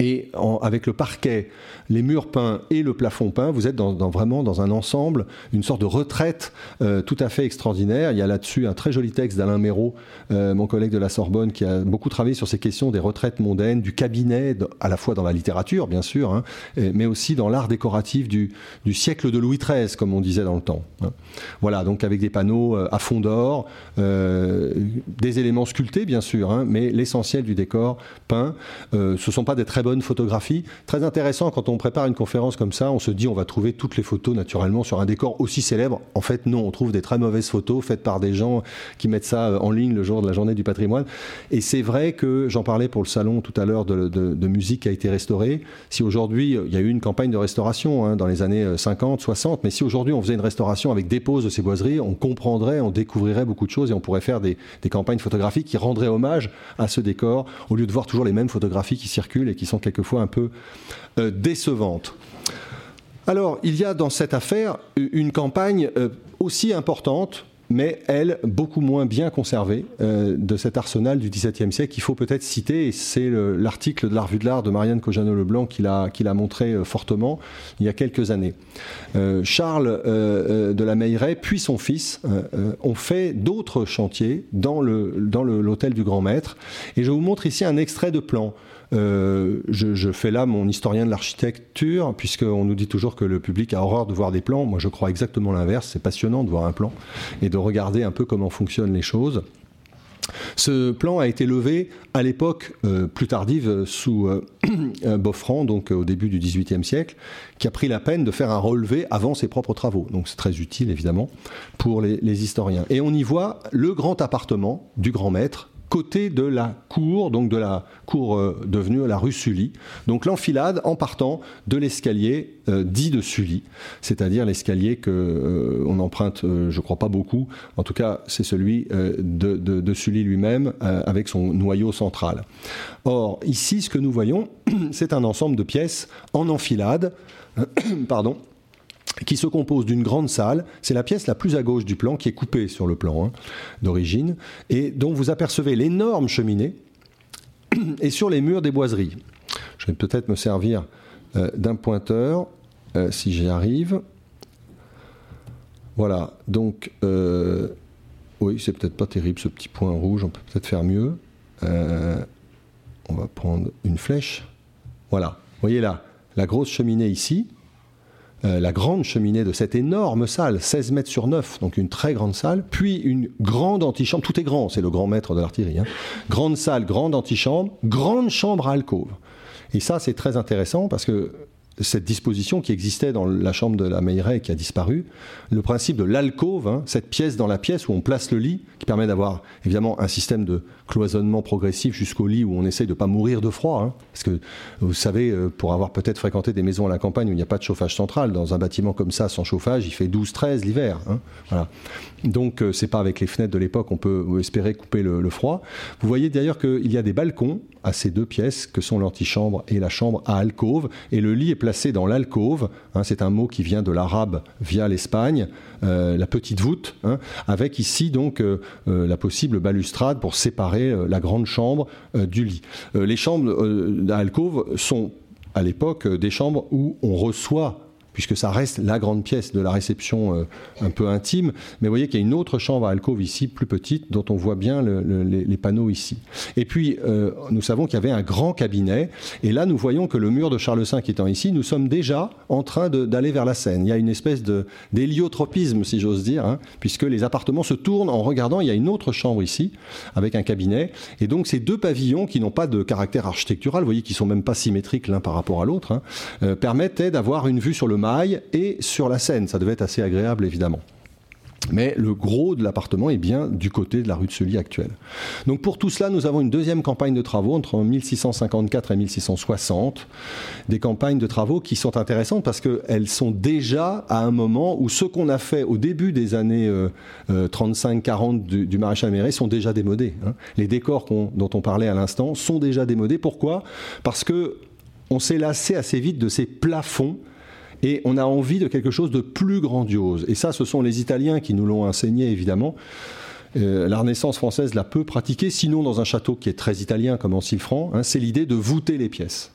et avec le parquet, les murs peints et le plafond peint, vous êtes vraiment dans un ensemble, une sorte de retraite euh, tout à fait extraordinaire. Il y a là-dessus un très joli texte d'Alain Méraud, euh, mon collègue de la Sorbonne, qui a beaucoup travaillé sur ces questions des retraites mondaines, du cabinet, à la fois dans la littérature, bien sûr, hein, mais aussi dans l'art décoratif du, siècle de Louis XIII, comme on disait dans le temps. Hein. Voilà, donc avec des panneaux euh, à fond d'or, des éléments sculptés, bien sûr, hein, mais l'essentiel du décor peint. ce ne sont pas des très bonne photographie. Très intéressant quand on prépare une conférence comme ça, on se dit on va trouver toutes les photos naturellement sur un décor aussi célèbre. En fait, non, on trouve des très mauvaises photos faites par des gens qui mettent ça euh, en ligne le jour de la journée du patrimoine. Et c'est vrai que j'en parlais pour le salon tout à l'heure de, musique qui a été restaurée. Si aujourd'hui, il y a eu une campagne de restauration hein, dans les années 50, euh, 60, mais si aujourd'hui on faisait une restauration avec dépose de ces boiseries, on comprendrait, on découvrirait beaucoup de choses et on pourrait faire des, des campagnes photographiques qui rendraient hommage à ce décor au lieu de voir toujours les mêmes photographies qui circulent et qui sont quelquefois un peu euh, décevantes. Alors, il y a dans cette affaire une campagne euh, aussi importante mais elle, beaucoup moins bien conservée euh, de cet arsenal du XVIIe siècle qu'il faut peut-être citer, c'est l'article de la Revue de l'Art de Marianne Cojano-Leblanc qui l'a montré euh, fortement il y a quelques années. Euh, Charles de la Meilleraye, puis son fils, ont fait d'autres chantiers dans l'hôtel dans du Grand Maître, et je vous montre ici un extrait de plan. Euh, je, fais là mon historien de l'architecture, puisqu'on nous dit toujours que le public a horreur de voir des plans. Moi, je crois exactement l'inverse. C'est passionnant de voir un plan et de regarder un peu comment fonctionnent les choses. Ce plan a été levé à l'époque euh, plus tardive sous euh, Boffrand, donc au début du XVIIIe siècle, qui a pris la peine de faire un relevé avant ses propres travaux. Donc c'est très utile évidemment pour les historiens. Et on y voit le grand appartement du grand maître côté de la cour, donc de la cour euh, devenue la rue Sully. Donc l'enfilade en partant de l'escalier euh, dit de Sully, c'est-à-dire l'escalier que euh, on emprunte, je crois pas beaucoup. En tout cas, c'est celui de, de, Sully lui-même avec son noyau central. Or ici, ce que nous voyons, c'est un ensemble de pièces en enfilade, pardon, qui se compose d'une grande salle. C'est la pièce la plus à gauche du plan, qui est coupée sur le plan hein, d'origine, et dont vous apercevez l'énorme cheminée et sur les murs des boiseries. Je vais peut-être me servir euh, d'un pointeur, euh, si j'y arrive. Voilà, donc, euh, oui, c'est peut-être pas terrible ce petit point rouge, on peut peut-être faire mieux. on va prendre une flèche. Voilà, vous voyez là, la grosse cheminée ici, euh, la grande cheminée de cette énorme salle, 16 mètres sur 9, donc une très grande salle, puis une grande antichambre, tout est grand, c'est le grand maître de l'artillerie, hein. grande salle, grande antichambre, grande chambre à alcôve. Et ça, c'est très intéressant parce que cette disposition qui existait dans la chambre de la Meilleray et qui a disparu, le principe de l'alcôve, hein, cette pièce dans la pièce où on place le lit, qui permet d'avoir évidemment un système de cloisonnement progressif jusqu'au lit où on essaye de ne pas mourir de froid. Hein. parce que vous savez, euh, pour avoir peut-être fréquenté des maisons à la campagne où il n'y a pas de chauffage central, dans un bâtiment comme ça sans chauffage, il fait 12-13 l'hiver. Hein. voilà. Donc euh, c'est pas avec les fenêtres de l'époque on peut espérer couper le, froid. Vous voyez d'ailleurs qu'il y a des balcons à ces deux pièces que sont l'antichambre et la chambre à alcôve et le lit est placée dans l'alcôve. Hein, c'est un mot qui vient de l'arabe via l'Espagne, la petite voûte, hein, avec ici donc euh, la possible balustrade pour séparer la grande chambre du lit. les chambres d'alcôve sont à l'époque des chambres où on reçoit puisque ça reste la grande pièce de la réception euh, un peu intime. Mais vous voyez qu'il y a une autre chambre à alcôve ici, plus petite, dont on voit bien les, panneaux ici. Et puis, euh, nous savons qu'il y avait un grand cabinet. Et là, nous voyons que le mur de Charles V étant ici, nous sommes déjà en train d'aller vers la Seine. Il y a une espèce d'héliotropisme, si j'ose dire, hein, puisque les appartements se tournent en regardant. Il y a une autre chambre ici, avec un cabinet. Et donc, ces deux pavillons, qui n'ont pas de caractère architectural, vous voyez qu'ils sont même pas symétriques l'un par rapport à l'autre, hein, euh, permettaient d'avoir une vue sur le et sur la Seine. Ça devait être assez agréable, évidemment. Mais le gros de l'appartement est bien du côté de la rue de Sully actuelle. Donc pour tout cela, nous avons une deuxième campagne de travaux entre 1654 et 1660. Des campagnes de travaux qui sont intéressantes parce qu'elles sont déjà à un moment où ce qu'on a fait au début des années 35-40 euh, euh, du, maréchal Méré sont déjà démodés. Hein. Les décors dont on parlait à l'instant sont déjà démodés. Pourquoi? Parce que on s'est lassé assez vite de ces plafonds et on a envie de quelque chose de plus grandiose. Et ça, ce sont les Italiens qui nous l'ont enseigné, évidemment. Euh, la Renaissance française l'a peu pratiqué, sinon dans un château qui est très italien comme en Silfran, hein, c'est l'idée de voûter les pièces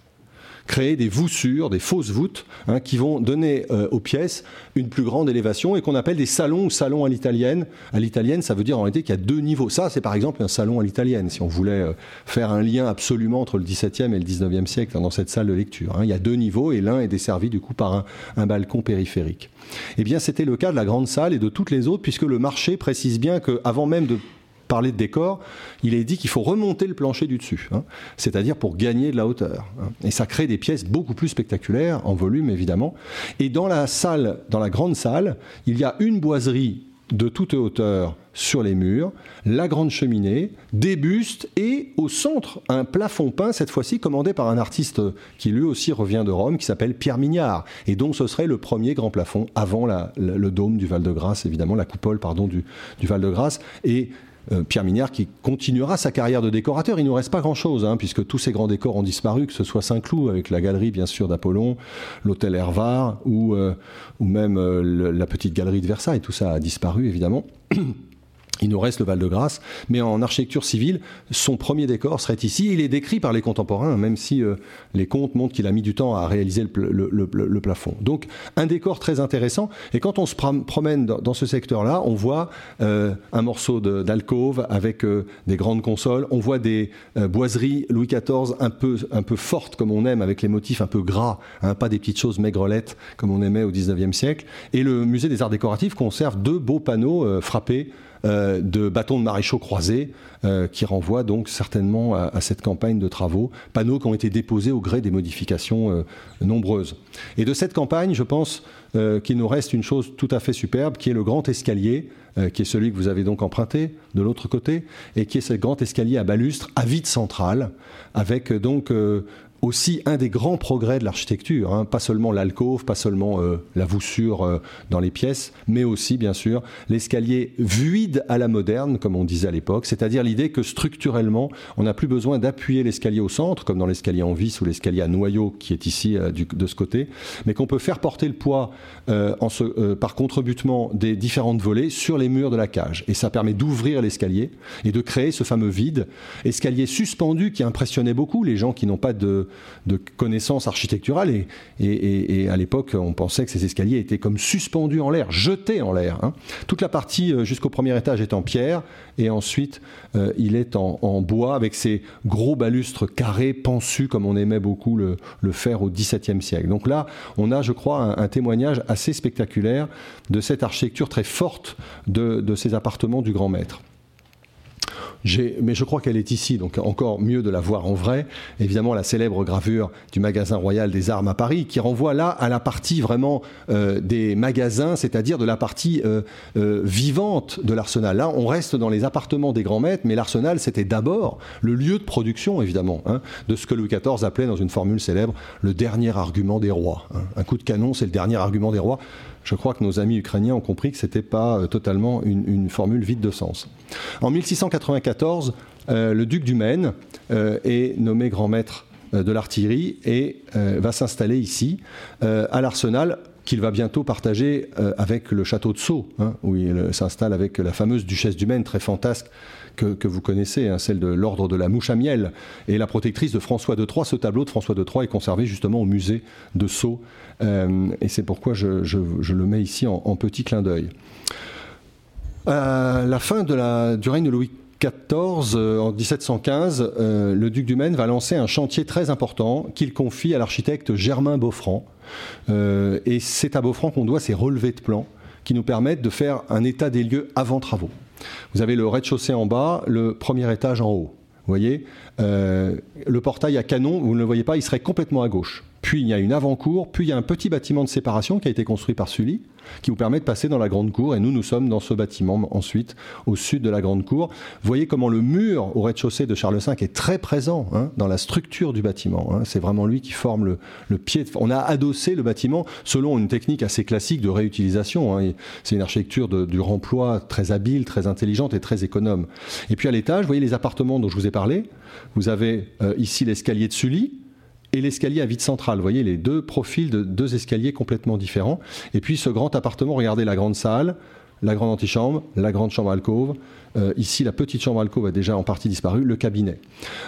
créer des voussures, des fausses voûtes, hein, qui vont donner euh, aux pièces une plus grande élévation et qu'on appelle des salons ou salons à l'italienne. À l'italienne, ça veut dire en réalité qu'il y a deux niveaux. Ça, c'est par exemple un salon à l'italienne, si on voulait euh, faire un lien absolument entre le XVIIe et le XIXe siècle dans cette salle de lecture. Hein. Il y a deux niveaux et l'un est desservi du coup par un, un balcon périphérique. Eh bien, c'était le cas de la grande salle et de toutes les autres, puisque le marché précise bien qu'avant même de parler de décor, il est dit qu'il faut remonter le plancher du dessus, hein. c'est-à-dire pour gagner de la hauteur. Hein. Et ça crée des pièces beaucoup plus spectaculaires, en volume évidemment. Et dans la salle, dans la grande salle, il y a une boiserie de toute hauteur sur les murs, la grande cheminée, des bustes et au centre un plafond peint, cette fois-ci commandé par un artiste qui lui aussi revient de Rome, qui s'appelle Pierre Mignard, et donc ce serait le premier grand plafond avant le dôme du Val-de-Grâce, évidemment, la coupole pardon, du, du Val-de-Grâce. Et Pierre Mignard qui continuera sa carrière de décorateur. Il ne nous reste pas grand-chose, hein, puisque tous ces grands décors ont disparu, que ce soit Saint-Cloud avec la galerie bien sûr d'Apollon, l'hôtel Hervard ou, euh, même euh, la petite galerie de Versailles. Tout ça a disparu évidemment. Il nous reste le Val-de-Grâce, mais en architecture civile, son premier décor serait ici. Il est décrit par les contemporains, même si euh, les contes montrent qu'il a mis du temps à réaliser le, plafond. Donc, un décor très intéressant. Et quand on se promène dans, ce secteur-là, on voit euh, un morceau d'alcôve avec euh, des grandes consoles. On voit des boiseries Louis XIV un peu, un fortes, comme on aime, avec les motifs un peu gras, hein, pas des petites choses maigrelettes comme on aimait au XIXe siècle. Et le musée des arts décoratifs conserve deux beaux panneaux frappés euh, de bâtons de maréchaux croisés, euh, qui renvoient donc certainement à, cette campagne de travaux, panneaux qui ont été déposés au gré des modifications euh, nombreuses. Et de cette campagne, je pense qu'il nous reste une chose tout à fait superbe, qui est le grand escalier, qui est celui que vous avez donc emprunté de l'autre côté, et qui est ce grand escalier à balustre à vide centrale, avec donc aussi un des grands progrès de l'architecture, hein. pas seulement l'alcôve, pas seulement euh, la voussure euh, dans les pièces, mais aussi bien sûr l'escalier vide à la moderne, comme on disait à l'époque, c'est-à-dire l'idée que structurellement, on n'a plus besoin d'appuyer l'escalier au centre, comme dans l'escalier en vis ou l'escalier à noyau qui est ici euh, de ce côté, mais qu'on peut faire porter le poids en par contrebutement des différentes volets sur les murs de la cage. Et ça permet d'ouvrir l'escalier et de créer ce fameux vide, escalier suspendu qui impressionnait beaucoup les gens qui n'ont pas de de connaissances architecturales. Et, et, à l'époque, on pensait que ces escaliers étaient comme suspendus en l'air, jetés en l'air. Hein. Toute la partie euh, jusqu'au premier étage est en pierre, et ensuite euh, il est en, bois avec ces gros balustres carrés, pensus, comme on aimait beaucoup le, faire au XVIIe siècle. Donc là, on a, je crois, un, témoignage assez spectaculaire de cette architecture très forte de ces appartements du grand maître mais je crois qu'elle est ici, donc encore mieux de la voir en vrai. Évidemment, la célèbre gravure du magasin royal des armes à Paris, qui renvoie là à la partie vraiment euh, des magasins, c'est-à-dire de la partie euh, euh, vivante de l'arsenal. Là, on reste dans les appartements des grands maîtres, mais l'arsenal, c'était d'abord le lieu de production, évidemment, hein, de ce que Louis XIV appelait dans une formule célèbre le dernier argument des rois. Hein. Un coup de canon, c'est le dernier argument des rois je crois que nos amis ukrainiens ont compris que ce n'était pas euh, totalement une, formule vide de sens. En 1694, euh, le duc du Maine euh, est nommé grand maître de l'artillerie et va s'installer ici à l'Arsenal qu'il va bientôt partager avec le château de Sceaux, hein, où il s'installe avec la fameuse duchesse du Maine, très fantasque, que, vous connaissez, hein, celle de l'ordre de la mouche à miel, et la protectrice de François de. Ce tableau de François de est conservé justement au musée de Sceaux, et c'est pourquoi je, le mets ici en, petit clin d'œil. À la fin du règne de Louis XIV, euh, en 1715, euh, le duc du Maine va lancer un chantier très important qu'il confie à l'architecte Germain Beaufranc. Euh, et c'est à Beaufranc qu'on doit ces relevés de plans qui nous permettent de faire un état des lieux avant travaux. Vous avez le rez-de-chaussée en bas, le premier étage en haut. Vous voyez, le portail à canon, vous ne le voyez pas, il serait complètement à gauche. Puis il y a une avant-cour, puis il y a un petit bâtiment de séparation qui a été construit par Sully, qui vous permet de passer dans la grande cour. Et nous, nous sommes dans ce bâtiment ensuite, au sud de la grande cour. Vous voyez comment le mur au rez-de-chaussée de Charles V est très présent hein, dans la structure du bâtiment. Hein. C'est vraiment lui qui forme le, pied. On a adossé le bâtiment selon une technique assez classique de réutilisation. Hein. C'est une architecture du remploi très habile, très intelligente et très économe. Et puis à l'étage, vous voyez les appartements dont je vous ai parlé. Vous avez euh, ici l'escalier de Sully, et l'escalier à vide centrale. Vous voyez les deux profils de deux escaliers complètement différents. Et puis ce grand appartement, regardez la grande salle, la grande antichambre, la grande chambre alcôve. Euh, ici, la petite chambre alcôve a déjà en partie disparu, le cabinet.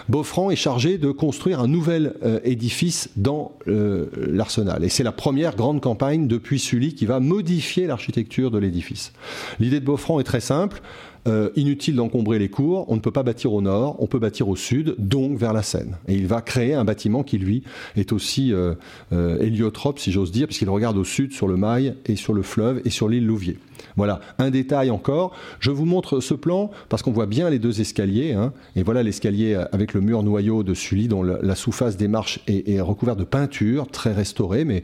Beaufranc est chargé de construire un nouvel euh, édifice dans euh, l'arsenal. Et c'est la première grande campagne depuis Sully qui va modifier l'architecture de l'édifice. L'idée de Beaufranc est très simple. Euh, inutile d'encombrer les cours, on ne peut pas bâtir au nord, on peut bâtir au sud, donc vers la Seine. Et il va créer un bâtiment qui, lui, est aussi euh, euh, héliotrope, si j'ose dire, puisqu'il regarde au sud sur le Mail et sur le fleuve et sur l'île Louvier. Voilà, un détail encore. Je vous montre ce plan parce qu'on voit bien les deux escaliers. Hein. et voilà l'escalier avec le mur noyau de Sully dont la, sous-face des marches est, recouverte de peinture, très restaurée, mais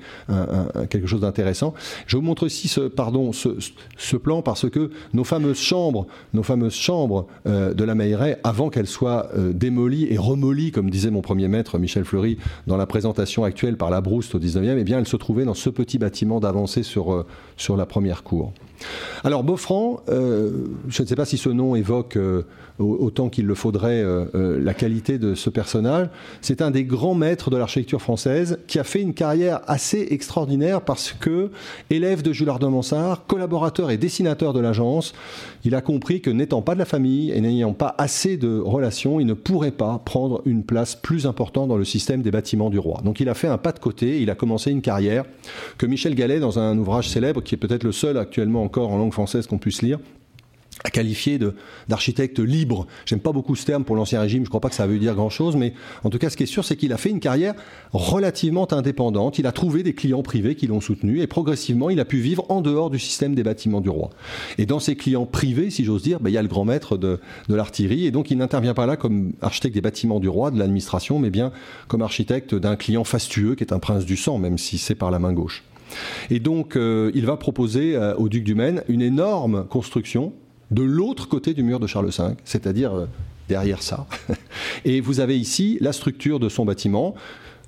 quelque chose d'intéressant. Je vous montre aussi ce, plan parce que nos fameuses chambres, nos fameuses chambres euh, de la Meilleraie, avant qu'elles soient euh, démolies et remolies, comme disait mon premier maître Michel Fleury dans la présentation actuelle par la Brouste au 19e, eh bien, elles se trouvaient dans ce petit bâtiment d'avancée euh, sur la première cour. Alors Beaufranc, euh, je ne sais pas si ce nom évoque euh, autant qu'il le faudrait euh, la qualité de ce personnage, c'est un des grands maîtres de l'architecture française qui a fait une carrière assez extraordinaire parce que, élève de Jules Ardemonsard, collaborateur et dessinateur de l'agence, il a compris que n'étant pas de la famille et n'ayant pas assez de relations, il ne pourrait pas prendre une place plus importante dans le système des bâtiments du roi. Donc il a fait un pas de côté, il a commencé une carrière que Michel Gallet, dans un ouvrage célèbre, qui est peut-être le seul actuellement encore en langue française qu'on puisse lire, à qualifier d'architecte libre. J'aime pas beaucoup ce terme pour l'Ancien Régime, je crois pas que ça veut dire grand-chose, mais en tout cas, ce qui est sûr, c'est qu'il a fait une carrière relativement indépendante. Il a trouvé des clients privés qui l'ont soutenu et progressivement, il a pu vivre en dehors du système des bâtiments du roi. Et dans ces clients privés, si j'ose dire, ben, il y a le grand maître de, de l'artillerie et donc il n'intervient pas là comme architecte des bâtiments du roi, de l'administration, mais bien comme architecte d'un client fastueux qui est un prince du sang, même si c'est par la main gauche. Et donc, euh, il va proposer euh, au duc du Maine une énorme construction de l'autre côté du mur de Charles V, c'est-à-dire euh, derrière ça. Et vous avez ici la structure de son bâtiment,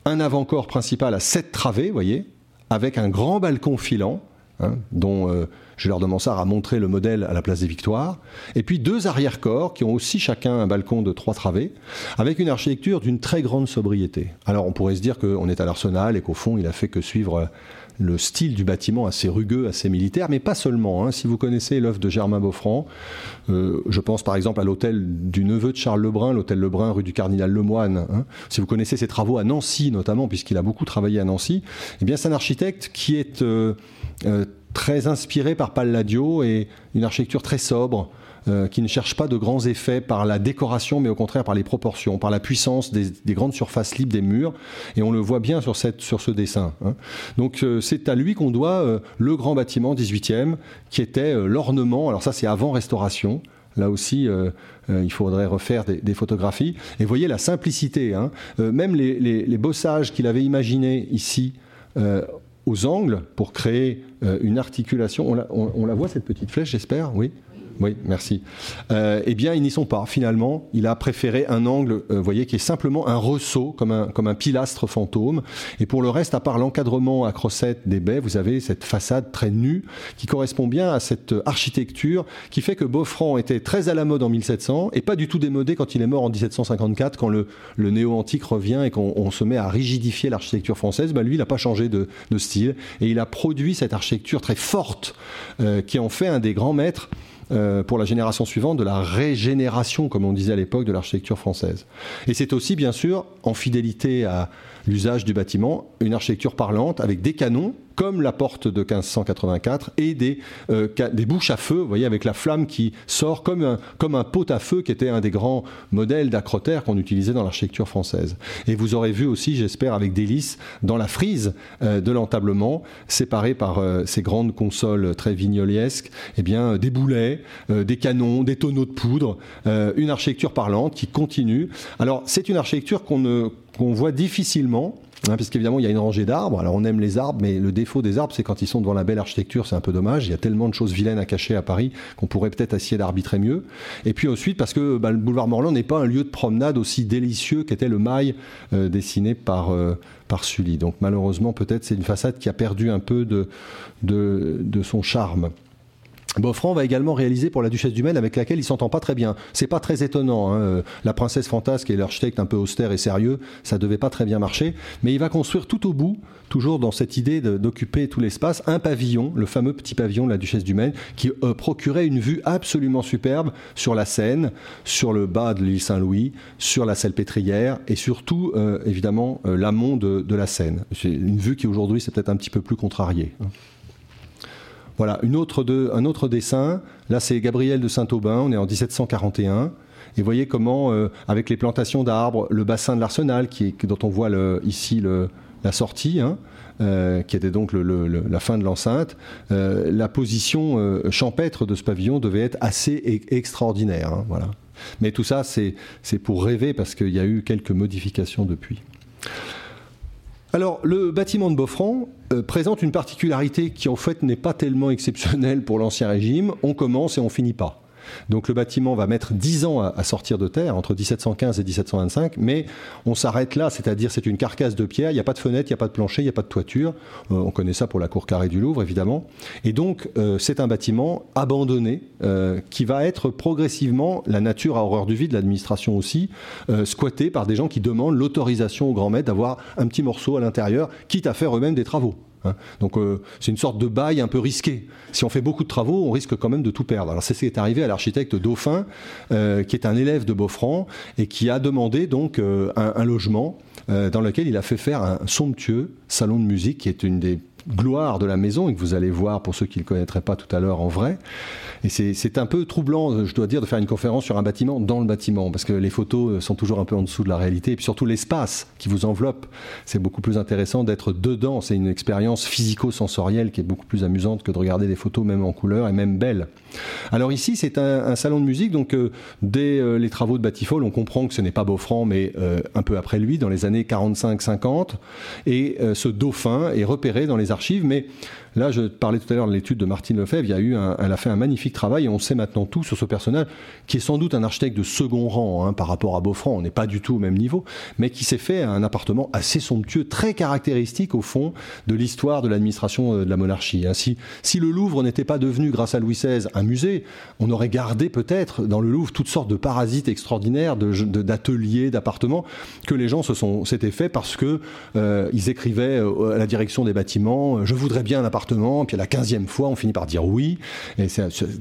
un avant-corps principal à sept travées, voyez, avec un grand balcon filant, hein, dont euh, Gélard de Mansart a montré le modèle à la place des Victoires, et puis deux arrière-corps qui ont aussi chacun un balcon de trois travées, avec une architecture d'une très grande sobriété. Alors on pourrait se dire qu'on est à l'arsenal et qu'au fond il a fait que suivre le style du bâtiment assez rugueux, assez militaire, mais pas seulement. Hein. Si vous connaissez l'œuvre de Germain Beaufranc, euh, je pense par exemple à l'hôtel du neveu de Charles Lebrun, l'hôtel Lebrun rue du Cardinal Lemoine. Hein. Si vous connaissez ses travaux à Nancy notamment, puisqu'il a beaucoup travaillé à Nancy, eh bien c'est un architecte qui est euh, euh, très inspiré par Palladio et une architecture très sobre. Euh, qui ne cherche pas de grands effets par la décoration, mais au contraire par les proportions, par la puissance des, grandes surfaces libres des murs. Et on le voit bien sur, cette, ce dessin. Hein. Donc euh, c'est à lui qu'on doit euh, le grand bâtiment 18e, qui était l'ornement. Alors ça, c'est avant restauration. Là aussi, il faudrait refaire des, photographies. Et voyez la simplicité. Hein. même les, bossages qu'il avait imaginés ici aux angles pour créer une articulation. On la, on la, voit cette petite flèche, j'espère, oui. Oui, merci. Euh, eh bien, ils n'y sont pas. Finalement, il a préféré un angle, euh, voyez, qui est simplement un ressaut, comme un, comme un pilastre fantôme. Et pour le reste, à part l'encadrement à crossettes des baies, vous avez cette façade très nue qui correspond bien à cette architecture qui fait que Beaufranc était très à la mode en 1700 et pas du tout démodé quand il est mort en 1754, quand le, le néo-antique revient et qu'on se met à rigidifier l'architecture française. Ben lui, il n'a pas changé de, de, style et il a produit cette architecture très forte euh, qui en fait un des grands maîtres euh, pour la génération suivante de la régénération, comme on disait à l'époque, de l'architecture française. Et c'est aussi, bien sûr, en fidélité à l'usage du bâtiment, une architecture parlante avec des canons comme la porte de 1584, et des, euh, des bouches à feu, vous voyez, avec la flamme qui sort comme un, comme un pot à feu, qui était un des grands modèles d'acrotère qu'on utilisait dans l'architecture française. Et vous aurez vu aussi, j'espère, avec délice, dans la frise euh, de l'entablement, séparée par euh, ces grandes consoles très vignoliesques, eh bien, des boulets, des canons, des tonneaux de poudre, une architecture parlante qui continue. Alors, c'est une architecture qu'on qu'on voit difficilement Hein, parce qu'évidemment, il y a une rangée d'arbres. Alors, on aime les arbres, mais le défaut des arbres, c'est quand ils sont devant la belle architecture, c'est un peu dommage. Il y a tellement de choses vilaines à cacher à Paris qu'on pourrait peut-être essayer d'arbitrer mieux. Et puis ensuite, parce que bah, le boulevard Morland n'est pas un lieu de promenade aussi délicieux qu'était le mail euh, dessiné par, euh, par Sully. Donc, malheureusement, peut-être c'est une façade qui a perdu un peu de, de son charme. Beaufranc va également réaliser pour la Duchesse du Maine avec laquelle il s'entend pas très bien. C'est pas très étonnant. Hein. La princesse fantasque et l'architecte un peu austère et sérieux, ça devait pas très bien marcher. Mais il va construire tout au bout, toujours dans cette idée d'occuper tout l'espace, un pavillon, le fameux petit pavillon de la Duchesse du Maine, qui euh, procurait une vue absolument superbe sur la Seine, sur le bas de l'île Saint-Louis, sur la Salpêtrière et surtout, euh, évidemment, euh, l'amont de, de, la Seine. C'est une vue qui aujourd'hui c'est peut-être un petit peu plus contrariée. Hein. Voilà, un autre dessin. Là, c'est Gabriel de Saint-Aubin. On est en 1741. Et voyez comment, euh, avec les plantations d'arbres, le bassin de l'Arsenal, dont on voit ici la sortie, hein, euh, qui était donc la fin de l'enceinte, euh, la position champêtre de ce pavillon devait être assez e extraordinaire. Hein, voilà. Mais tout ça, c'est pour rêver parce qu'il y a eu quelques modifications depuis. Alors, le bâtiment de Beaufranc euh, présente une particularité qui, en fait, n'est pas tellement exceptionnelle pour l'Ancien Régime. On commence et on finit pas. Donc le bâtiment va mettre 10 ans à, sortir de terre, entre 1715 et 1725, mais on s'arrête là, c'est-à-dire c'est une carcasse de pierre, il n'y a pas de fenêtre, il n'y a pas de plancher, il n'y a pas de toiture. Euh, on connaît ça pour la cour carrée du Louvre, évidemment. Et donc euh, c'est un bâtiment abandonné euh, qui va être progressivement, la nature a horreur du vide, l'administration aussi, squatté par des gens qui demandent l'autorisation au grand maître d'avoir un petit morceau à l'intérieur, quitte à faire eux-mêmes des travaux. Hein. Donc euh, c'est une sorte de bail un peu risqué. Si on fait beaucoup de travaux, on risque quand même de tout perdre. Alors c'est ce qui est arrivé à l'architecte Dauphin, euh, qui est un élève de Beaufranc et qui a demandé donc euh, un, un, logement dans lequel il a fait faire un somptueux salon de musique qui est une des gloires de la maison et que vous allez voir pour ceux qui ne le connaîtraient pas tout à l'heure en vrai. Et c'est un peu troublant, je dois dire, de faire une conférence sur un bâtiment dans le bâtiment, parce que les photos sont toujours un peu en dessous de la réalité, et puis surtout l'espace qui vous enveloppe. C'est beaucoup plus intéressant d'être dedans. C'est une expérience physico-sensorielle qui est beaucoup plus amusante que de regarder des photos même en couleur et même belles. Alors ici, c'est un, salon de musique, donc euh, dès euh, les travaux de Batifol, on comprend que ce n'est pas Beaufranc, mais euh, un peu après lui, dans les années 45-50, et euh, ce dauphin est repéré dans les archives, mais Là, je parlais tout à l'heure de l'étude de Martine Lefebvre. Il y a eu elle a fait un magnifique travail et on sait maintenant tout sur ce personnage qui est sans doute un architecte de second rang hein, par rapport à Beaufranc. On n'est pas du tout au même niveau, mais qui s'est fait un appartement assez somptueux, très caractéristique au fond de l'histoire de l'administration euh, de la monarchie. Hein. Si, le Louvre n'était pas devenu, grâce à Louis XVI, un musée, on aurait gardé peut-être dans le Louvre toutes sortes de parasites extraordinaires, d'ateliers, d'appartements que les gens se sont s'étaient fait parce que euh, ils écrivaient euh, à la direction des bâtiments je voudrais bien un appartement puis à la quinzième fois, on finit par dire oui, et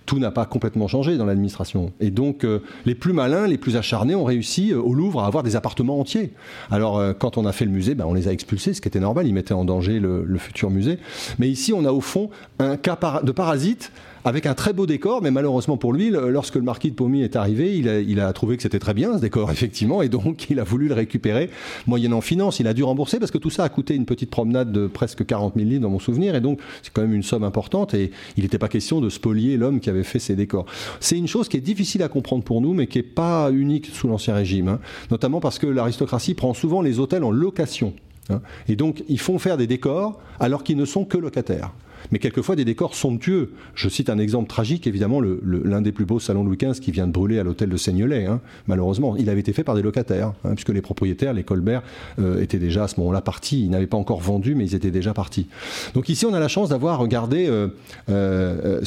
tout n'a pas complètement changé dans l'administration. Et donc, euh, les plus malins, les plus acharnés ont réussi euh, au Louvre à avoir des appartements entiers. Alors, euh, quand on a fait le musée, ben, on les a expulsés, ce qui était normal, ils mettaient en danger le, le futur musée. Mais ici, on a au fond un cas de parasite avec un très beau décor, mais malheureusement pour lui, lorsque le marquis de Pommy est arrivé, il a, il a trouvé que c'était très bien ce décor, effectivement, et donc il a voulu le récupérer, moyennant finance. Il a dû rembourser parce que tout ça a coûté une petite promenade de presque 40 000 livres dans mon souvenir, et donc c'est quand même une somme importante, et il n'était pas question de spolier l'homme qui avait fait ces décors. C'est une chose qui est difficile à comprendre pour nous, mais qui n'est pas unique sous l'Ancien Régime, hein, notamment parce que l'aristocratie prend souvent les hôtels en location. Hein, et donc, ils font faire des décors alors qu'ils ne sont que locataires. Mais quelquefois des décors somptueux. Je cite un exemple tragique, évidemment, l'un des plus beaux salons Louis XV qui vient de brûler à l'hôtel de Seignelay, hein. malheureusement. Il avait été fait par des locataires, hein, puisque les propriétaires, les Colbert, euh, étaient déjà à ce moment-là partis. Ils n'avaient pas encore vendu, mais ils étaient déjà partis. Donc ici, on a la chance d'avoir regardé euh, euh,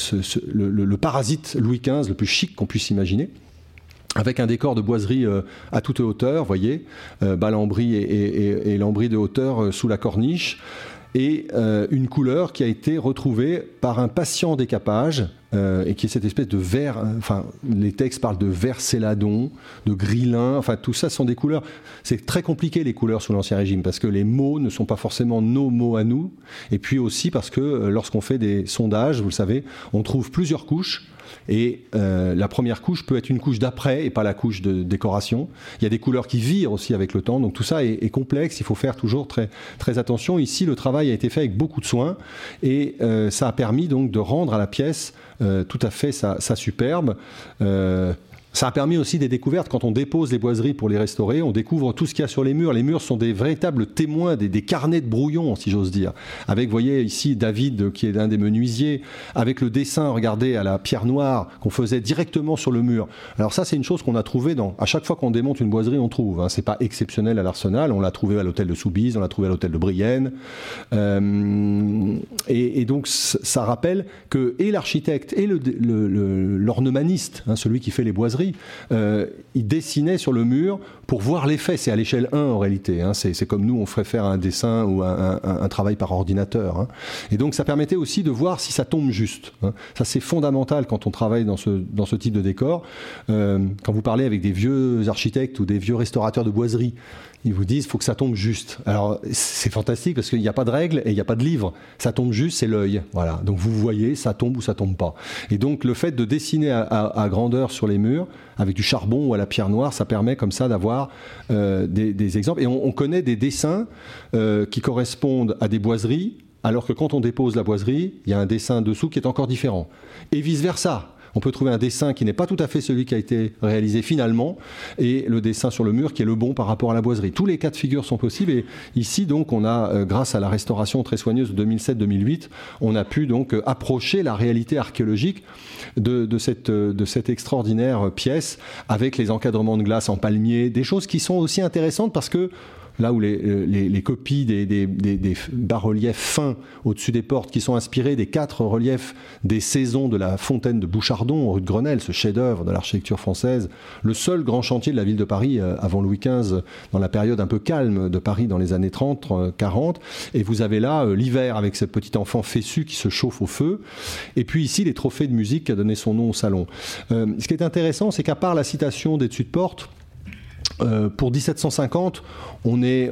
le, parasite Louis XV, le plus chic qu'on puisse imaginer avec un décor de boiserie à toute hauteur, voyez, bas lambris et, et, lambris de hauteur sous la corniche, et une couleur qui a été retrouvée par un patient décapage euh, et qui est cette espèce de vert, hein, enfin les textes parlent de vert céladon, de gris-lin, enfin tout ça sont des couleurs. C'est très compliqué les couleurs sous l'Ancien Régime parce que les mots ne sont pas forcément nos mots à nous, et puis aussi parce que euh, lorsqu'on fait des sondages, vous le savez, on trouve plusieurs couches et euh, la première couche peut être une couche d'après et pas la couche de décoration. Il y a des couleurs qui virent aussi avec le temps, donc tout ça est, complexe. Il faut faire toujours très, très attention. Ici, le travail a été fait avec beaucoup de soin et euh, ça a permis donc de rendre à la pièce euh, tout à fait sa, sa superbe. Ça a permis aussi des découvertes. Quand on dépose les boiseries pour les restaurer, on découvre tout ce qu'il y a sur les murs. Les murs sont des véritables témoins, des, carnets de brouillon, si j'ose dire. Avec, vous voyez ici David, qui est l'un des menuisiers, avec le dessin, regardez, à la pierre noire qu'on faisait directement sur le mur. Alors ça, c'est une chose qu'on a trouvé dans. À chaque fois qu'on démonte une boiserie, on trouve. Hein. C'est pas exceptionnel à l'Arsenal. On l'a trouvé à l'hôtel de Soubise, on l'a trouvé à l'hôtel de Brienne. Euh, et, donc, ça rappelle que et l'architecte et l'ornemaniste, hein, celui qui fait les boiseries euh, il dessinait sur le mur pour voir l'effet. C'est à l'échelle 1 en réalité. Hein. C'est comme nous, on ferait faire un dessin ou un, travail par ordinateur. Hein. Et donc ça permettait aussi de voir si ça tombe juste. Hein. Ça c'est fondamental quand on travaille dans ce, type de décor. Euh, quand vous parlez avec des vieux architectes ou des vieux restaurateurs de boiserie, ils vous disent faut que ça tombe juste. Alors c'est fantastique parce qu'il n'y a pas de règle et il n'y a pas de livre. Ça tombe juste, c'est l'œil. Voilà. Donc vous voyez, ça tombe ou ça tombe pas. Et donc le fait de dessiner à, grandeur sur les murs avec du charbon ou à la pierre noire, ça permet comme ça d'avoir euh, des, exemples. Et on, connaît des dessins euh, qui correspondent à des boiseries, alors que quand on dépose la boiserie, il y a un dessin dessous qui est encore différent. Et vice versa on peut trouver un dessin qui n'est pas tout à fait celui qui a été réalisé finalement, et le dessin sur le mur qui est le bon par rapport à la boiserie. Tous les cas de figure sont possibles, et ici donc on a, euh, grâce à la restauration très soigneuse de 2007-2008, on a pu donc euh, approcher la réalité archéologique de, cette, euh, de cette extraordinaire pièce avec les encadrements de glace en palmier, des choses qui sont aussi intéressantes parce que là où les, les, copies des, bas-reliefs fins au-dessus des portes qui sont inspirés des quatre reliefs des saisons de la fontaine de Bouchardon, rue de Grenelle, ce chef-d'œuvre de l'architecture française, le seul grand chantier de la ville de Paris euh, avant Louis XV, dans la période un peu calme de Paris dans les années 30, 40. Et vous avez là euh, l'hiver avec ce petit enfant fessu qui se chauffe au feu. Et puis ici, les trophées de musique qui a donné son nom au salon. Euh, ce qui est intéressant, c'est qu'à part la citation des dessus de porte, euh, pour 1750, on est,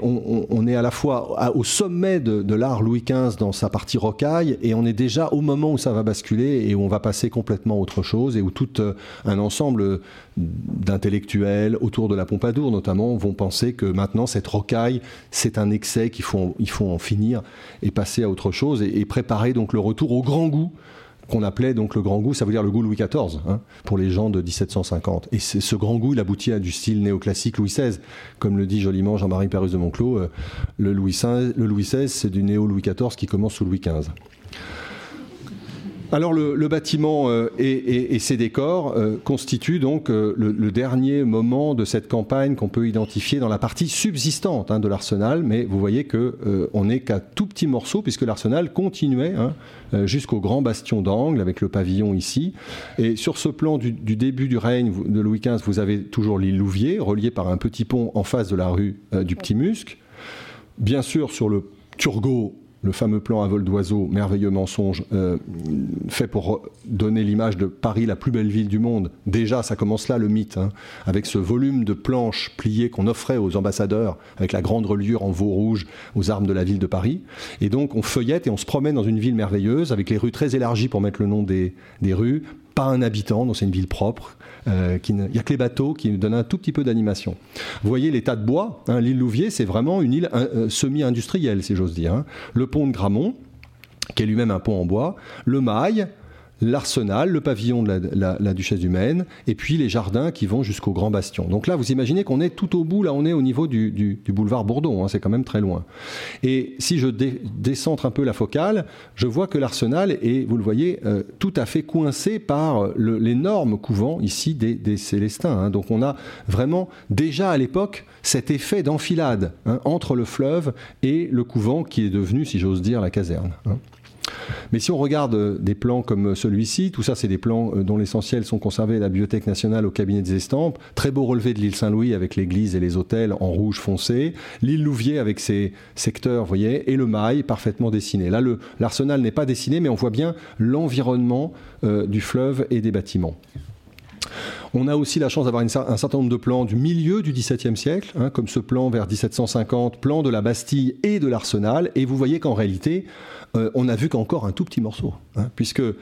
à la fois au sommet de, l'art Louis XV dans sa partie rocaille, et on est déjà au moment où ça va basculer et où on va passer complètement autre chose, et où tout euh, un ensemble d'intellectuels autour de la Pompadour notamment vont penser que maintenant cette rocaille c'est un excès qu'il faut, il faut en finir et passer à autre chose et, et préparer donc le retour au grand goût qu'on appelait donc le grand goût, ça veut dire le goût Louis XIV, hein, pour les gens de 1750. Et ce grand goût, il aboutit à du style néoclassique Louis XVI. Comme le dit joliment Jean-Marie Perrus de Monclos, euh, le, Louis le Louis XVI, c'est du néo-Louis XIV qui commence sous Louis XV. Alors le, bâtiment euh, et, ses décors euh, constituent donc euh, le, dernier moment de cette campagne qu'on peut identifier dans la partie subsistante hein, de l'arsenal, mais vous voyez que on n'est qu'à tout petit morceau puisque l'arsenal continuait hein, jusqu'au grand bastion d'angle avec le pavillon ici. Et sur ce plan du, début du règne de Louis XV, vous avez toujours l'île Louvier reliée par un petit pont en face de la rue du Petit Musc. Bien sûr sur le Turgot le fameux plan à vol d'oiseau, merveilleux mensonge, euh, fait pour donner l'image de Paris, la plus belle ville du monde. Déjà, ça commence là le mythe, hein, avec ce volume de planches pliées qu'on offrait aux ambassadeurs, avec la grande reliure en veau rouge aux armes de la ville de Paris. Et donc, on feuillette et on se promène dans une ville merveilleuse, avec les rues très élargies pour mettre le nom des, des rues, pas un habitant, donc c'est une ville propre. Euh, il n'y a que les bateaux qui nous donnent un tout petit peu d'animation. Vous voyez les tas de bois. Hein, l'île Louvier, c'est vraiment une île euh, semi-industrielle, si j'ose dire. Hein. Le pont de Gramont, qui est lui-même un pont en bois. Le Mail, l'arsenal, le pavillon de la, duchesse du Maine, et puis les jardins qui vont jusqu'au Grand Bastion. Donc là, vous imaginez qu'on est tout au bout, là on est au niveau du, boulevard Bourdon, hein, c'est quand même très loin. Et si je décentre un peu la focale, je vois que l'arsenal est, vous le voyez, euh, tout à fait coincé par l'énorme couvent ici des, Célestins. Hein. Donc on a vraiment déjà à l'époque cet effet d'enfilade hein, entre le fleuve et le couvent qui est devenu, si j'ose dire, la caserne. Mais si on regarde euh, des plans comme celui-ci, tout ça c'est des plans euh, dont l'essentiel sont conservés à la Bibliothèque nationale au cabinet des estampes. Très beau relevé de l'île Saint-Louis avec l'église et les hôtels en rouge foncé. L'île Louvier avec ses secteurs, vous voyez, et le Mail parfaitement dessiné. Là, l'arsenal n'est pas dessiné, mais on voit bien l'environnement euh, du fleuve et des bâtiments. On a aussi la chance d'avoir un certain nombre de plans du milieu du XVIIe siècle, hein, comme ce plan vers 1750, plan de la Bastille et de l'Arsenal. Et vous voyez qu'en réalité, euh, on a vu qu'encore un tout petit morceau, hein, puisque euh,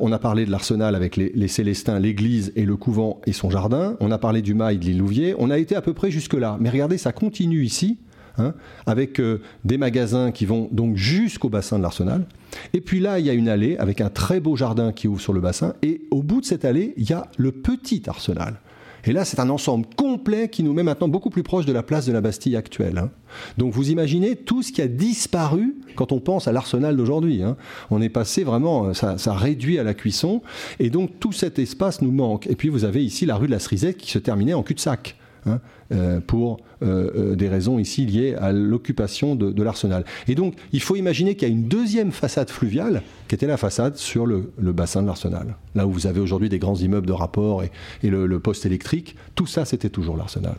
on a parlé de l'Arsenal avec les, Célestins, l'église et le couvent et son jardin. On a parlé du mail de l'île Louvier. On a été à peu près jusque-là. Mais regardez, ça continue ici. Hein, avec euh, des magasins qui vont donc jusqu'au bassin de l'Arsenal. Et puis là, il y a une allée avec un très beau jardin qui ouvre sur le bassin. Et au bout de cette allée, il y a le petit Arsenal. Et là, c'est un ensemble complet qui nous met maintenant beaucoup plus proche de la place de la Bastille actuelle. Hein. Donc vous imaginez tout ce qui a disparu quand on pense à l'arsenal d'aujourd'hui. Hein. On est passé vraiment, ça, ça, réduit à la cuisson. Et donc tout cet espace nous manque. Et puis vous avez ici la rue de la Cerisette qui se terminait en cul-de-sac. Hein, euh, pour euh, euh, des raisons ici liées à l'occupation de, l'arsenal. Et donc, il faut imaginer qu'il y a une deuxième façade fluviale, qui était la façade sur le, bassin de l'arsenal. Là où vous avez aujourd'hui des grands immeubles de rapport et, le, poste électrique, tout ça, c'était toujours l'arsenal.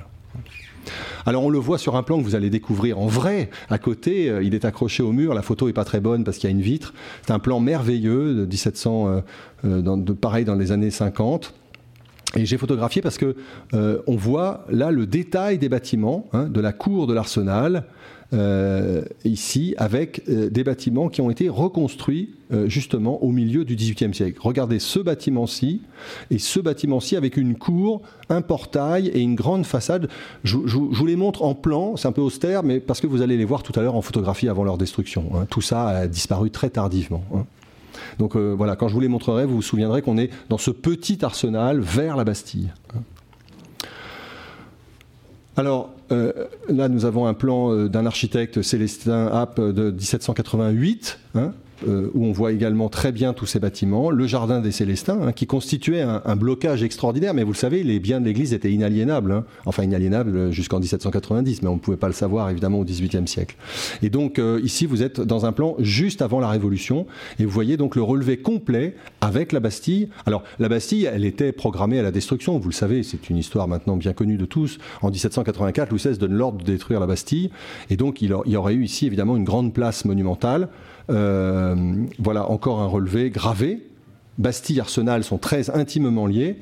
Alors on le voit sur un plan que vous allez découvrir en vrai. À côté, il est accroché au mur. La photo est pas très bonne parce qu'il y a une vitre. C'est un plan merveilleux de 1700, de, pareil dans les années 50. Et j'ai photographié parce que euh, on voit là le détail des bâtiments hein, de la cour de l'Arsenal. Euh, ici, avec euh, des bâtiments qui ont été reconstruits justement au milieu du XVIIIe siècle. Regardez ce bâtiment-ci et ce bâtiment-ci avec une cour, un portail et une grande façade. Je, vous les montre en plan, c'est un peu austère, mais parce que vous allez les voir tout à l'heure en photographie avant leur destruction. Hein. Tout ça a disparu très tardivement. Hein. Donc euh, voilà, quand je vous les montrerai, vous vous souviendrez qu'on est dans ce petit arsenal vers la Bastille. Alors euh, là, nous avons un plan euh, d'un architecte Célestin App de 1788. Euh, où on voit également très bien tous ces bâtiments, le jardin des Célestins, hein, qui constituait un, blocage extraordinaire, mais vous le savez, les biens de l'Église étaient inaliénables, hein. enfin inaliénables jusqu'en 1790, mais on ne pouvait pas le savoir évidemment au XVIIIe siècle. Et donc euh, ici, vous êtes dans un plan juste avant la Révolution, et vous voyez donc le relevé complet avec la Bastille. Alors la Bastille, elle était programmée à la destruction, vous le savez, c'est une histoire maintenant bien connue de tous. En 1784, Louis XVI donne l'ordre de détruire la Bastille, et donc il y aurait eu ici évidemment une grande place monumentale. Euh, voilà encore un relevé gravé. Bastille, Arsenal sont très intimement liés.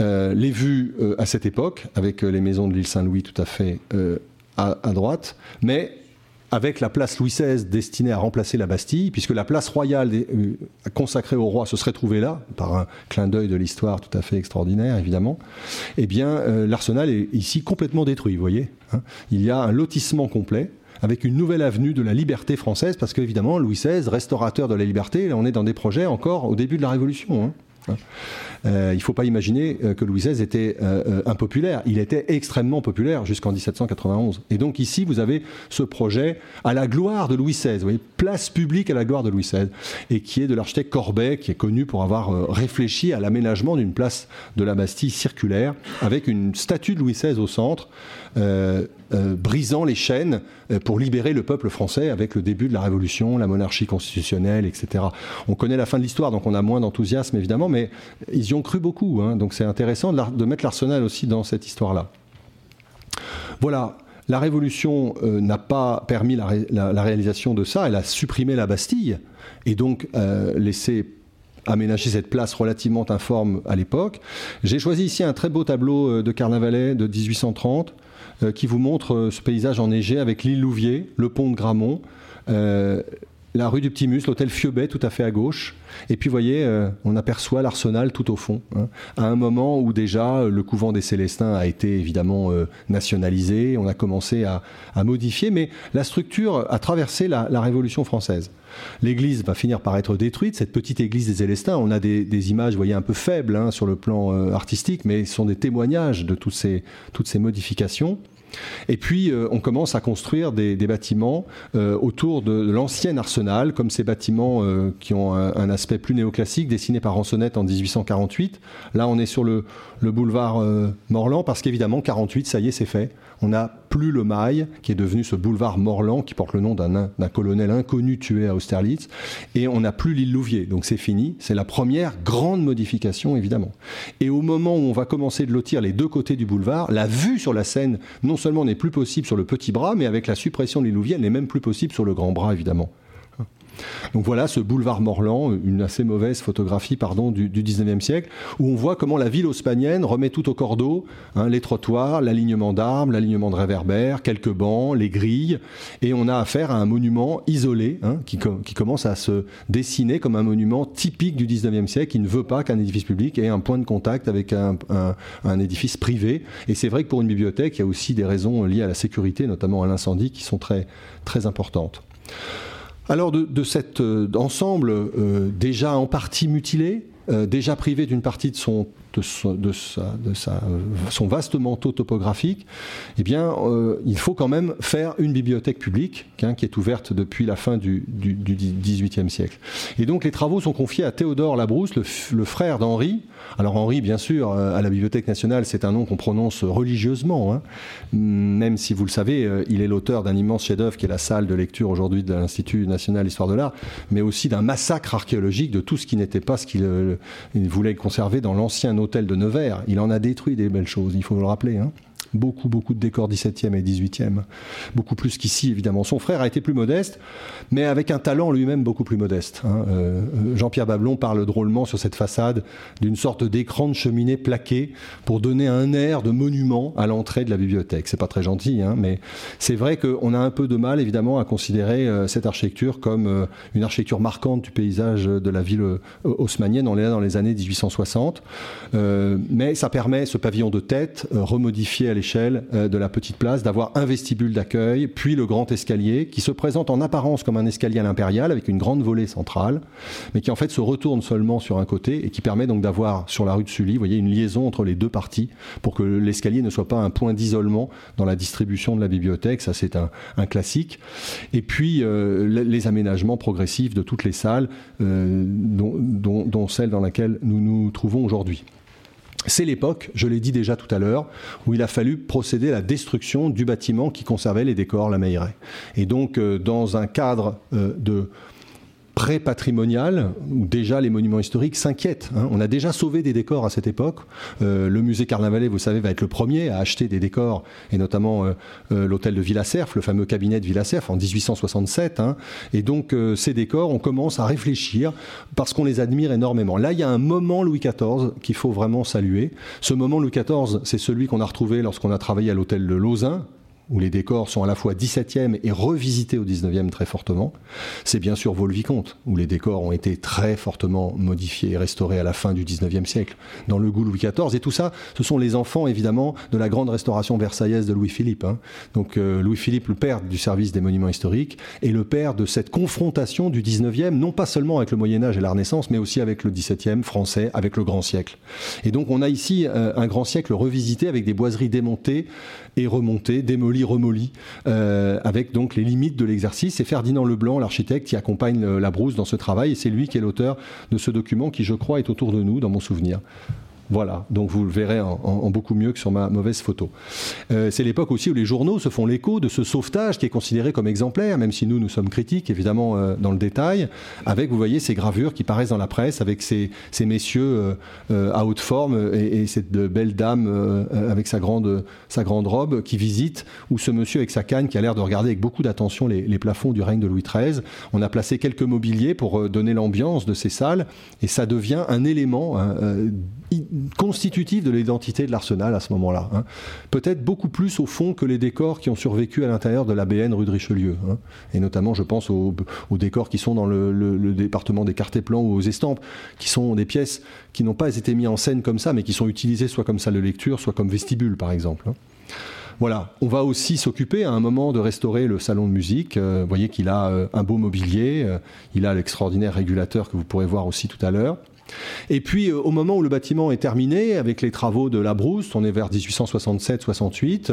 Euh, les vues euh, à cette époque, avec les maisons de l'île Saint-Louis tout à fait à, droite, mais avec la place Louis XVI destinée à remplacer la Bastille, puisque la place royale consacrée au roi se serait trouvée là, par un clin d'œil de l'histoire tout à fait extraordinaire, évidemment, eh bien, l'arsenal est ici complètement détruit, vous voyez. Hein. Il y a un lotissement complet, avec une nouvelle avenue de la liberté française, parce qu'évidemment, Louis XVI, restaurateur de la liberté, on est dans des projets encore au début de la Révolution. Hein. Euh, il ne faut pas imaginer euh, que Louis XVI était euh, impopulaire. Il était extrêmement populaire jusqu'en 1791. Et donc ici, vous avez ce projet à la gloire de Louis XVI, vous place publique à la gloire de Louis XVI, et qui est de l'architecte Corbet, qui est connu pour avoir réfléchi à l'aménagement d'une place de la Bastille circulaire, avec une statue de Louis XVI au centre, brisant les chaînes pour libérer le peuple français avec le début de la Révolution, la monarchie constitutionnelle, etc. On connaît la fin de l'histoire, donc on a moins d'enthousiasme évidemment, mais ils y ont cru beaucoup. Hein. donc c'est intéressant de, mettre l'arsenal aussi dans cette histoire-là. Voilà. La Révolution euh, n'a pas permis la, réalisation de ça, elle a supprimé la Bastille et donc euh, laissé aménager cette place relativement informe à l'époque. J'ai choisi ici un très beau tableau euh, de Carnavalet de 1830 qui vous montre ce paysage enneigé avec l'île Louvier, le pont de Gramont, la rue du Petit Mus, l'hôtel Fiobet tout à fait à gauche. Et puis, vous voyez, euh, on aperçoit l'arsenal tout au fond. Hein. à un moment où déjà euh, le couvent des Célestins a été évidemment euh, nationalisé, on a commencé à, modifier, mais la structure a traversé la, Révolution française. L'église va finir par être détruite, cette petite église des Célestins. On a des, images, vous voyez, un peu faibles hein, sur le plan artistique, mais ce sont des témoignages de toutes ces, toutes ces modifications. Et puis, euh, on commence à construire des, bâtiments euh, autour de, l'ancien arsenal, comme ces bâtiments euh, qui ont un, aspect plus néoclassique, dessinés par Ransonnette en 1848. Là, on est sur le, le boulevard Morland, parce qu'évidemment, 48, ça y est, c'est fait on n'a plus le Mail, qui est devenu ce boulevard Morland, qui porte le nom d'un colonel inconnu tué à Austerlitz, et on n'a plus l'île Louvier. Donc c'est fini. C'est la première grande modification, évidemment. Et au moment où on va commencer de lotir les deux côtés du boulevard, la vue sur la Seine, non seulement n'est plus possible sur le petit bras, mais avec la suppression de l'île Louvier, elle n'est même plus possible sur le grand bras, évidemment. Donc voilà ce boulevard Morland, une assez mauvaise photographie pardon, du, du 19e siècle, où on voit comment la ville haussmannienne remet tout au cordeau, hein, les trottoirs, l'alignement d'arbres, l'alignement de réverbères, quelques bancs, les grilles, et on a affaire à un monument isolé hein, qui, commence à se dessiner comme un monument typique du 19e siècle qui ne veut pas qu'un édifice public ait un point de contact avec un, édifice privé. Et c'est vrai que pour une bibliothèque, il y a aussi des raisons liées à la sécurité, notamment à l'incendie, qui sont très importantes. Alors de, cet euh, ensemble euh, déjà en partie mutilé, euh, déjà privé d'une partie de son de, son vaste manteau topographique, eh bien, euh, il faut quand même faire une bibliothèque publique hein, qui est ouverte depuis la fin du, XVIIIe siècle. Et donc les travaux sont confiés à Théodore Labrousse, le, frère d'Henri. Alors Henri, bien sûr, euh, à la Bibliothèque nationale, c'est un nom qu'on prononce religieusement, hein. même si vous le savez, euh, il est l'auteur d'un immense chef-d'œuvre qui est la salle de lecture aujourd'hui de l'Institut national d'histoire de l'art, mais aussi d'un massacre archéologique de tout ce qui n'était pas ce qu'il voulait conserver dans l'ancien hôtel de Nevers. Il en a détruit des belles choses, il faut le rappeler. Hein beaucoup, beaucoup de décors 17e et 18e, beaucoup plus qu'ici évidemment. Son frère a été plus modeste, mais avec un talent lui-même beaucoup plus modeste. Hein. Euh, Jean-Pierre Bablon parle drôlement sur cette façade d'une sorte d'écran de cheminée plaqué pour donner un air de monument à l'entrée de la bibliothèque. C'est pas très gentil, hein, mais c'est vrai qu'on a un peu de mal évidemment à considérer euh, cette architecture comme euh, une architecture marquante du paysage de la ville haussmannienne. On est là dans les années 1860, mais ça permet ce pavillon de tête remodifié à l'échelle euh, de la petite place, d'avoir un vestibule d'accueil, puis le grand escalier, qui se présente en apparence comme un escalier à l'impérial, avec une grande volée centrale, mais qui en fait se retourne seulement sur un côté et qui permet donc d'avoir sur la rue de Sully, vous voyez, une liaison entre les deux parties pour que l'escalier ne soit pas un point d'isolement dans la distribution de la bibliothèque. Ça, c'est un, classique. Et puis euh, les aménagements progressifs de toutes les salles, euh, dont celle dans laquelle nous nous trouvons aujourd'hui. C'est l'époque, je l'ai dit déjà tout à l'heure, où il a fallu procéder à la destruction du bâtiment qui conservait les décors, la Meilleray. Et donc, euh, dans un cadre euh, de pré-patrimonial, où déjà les monuments historiques s'inquiètent. Hein. On a déjà sauvé des décors à cette époque. Euh, le musée Carnavalet, vous savez, va être le premier à acheter des décors, et notamment euh, euh, l'hôtel de Villacerf, le fameux cabinet de Villacerf en 1867. Hein. Et donc ces décors, on commence à réfléchir parce qu'on les admire énormément. Là, il y a un moment Louis XIV qu'il faut vraiment saluer. Ce moment Louis XIV, c'est celui qu'on a retrouvé lorsqu'on a travaillé à l'hôtel de Lausanne, où les décors sont à la fois 17e et revisités au 19e très fortement. C'est bien sûr Vaux-le-Vicomte, où les décors ont été très fortement modifiés et restaurés à la fin du 19e siècle, dans le goût Louis XIV. Et tout ça, ce sont les enfants, évidemment, de la grande restauration versaillaise de Louis-Philippe. Hein. Donc euh, Louis-Philippe, le père du service des monuments historiques, et le père de cette confrontation du 19e, non pas seulement avec le Moyen-Âge et la Renaissance, mais aussi avec le 17e français, avec le grand siècle. Et donc on a ici euh, un grand siècle revisité avec des boiseries démontées et remontées, démolies remoli euh, avec donc les limites de l'exercice. C'est Ferdinand Leblanc, l'architecte, qui accompagne la brousse dans ce travail et c'est lui qui est l'auteur de ce document qui, je crois, est autour de nous dans mon souvenir. Voilà, donc vous le verrez en, beaucoup mieux que sur ma mauvaise photo. Euh, c'est l'époque aussi où les journaux se font l'écho de ce sauvetage qui est considéré comme exemplaire, même si nous, nous sommes critiques, évidemment, euh, dans le détail, avec, vous voyez, ces gravures qui paraissent dans la presse, avec ces, messieurs euh, à haute forme et, cette belle dame avec sa grande, robe qui visite, ou ce monsieur avec sa canne qui a l'air de regarder avec beaucoup d'attention les, plafonds du règne de Louis XIII. On a placé quelques mobiliers pour donner l'ambiance de ces salles, et ça devient un élément hein, constitutif de l'identité de l'Arsenal à ce moment-là. Hein. Peut-être beaucoup plus au fond que les décors qui ont survécu à l'intérieur de la BN rue de Richelieu. Hein. Et notamment, je pense aux, décors qui sont dans le, département des cartes et plans ou aux estampes, qui sont des pièces qui n'ont pas été mises en scène comme ça, mais qui sont utilisées soit comme salle de lecture, soit comme vestibule, par exemple. Hein. Voilà, on va aussi s'occuper à un moment de restaurer le salon de musique. Euh, vous voyez qu'il a euh, un beau mobilier, euh, il a l'extraordinaire régulateur que vous pourrez voir aussi tout à l'heure. Et puis, euh, au moment où le bâtiment est terminé, avec les travaux de la Brousse, on est vers 1867-68,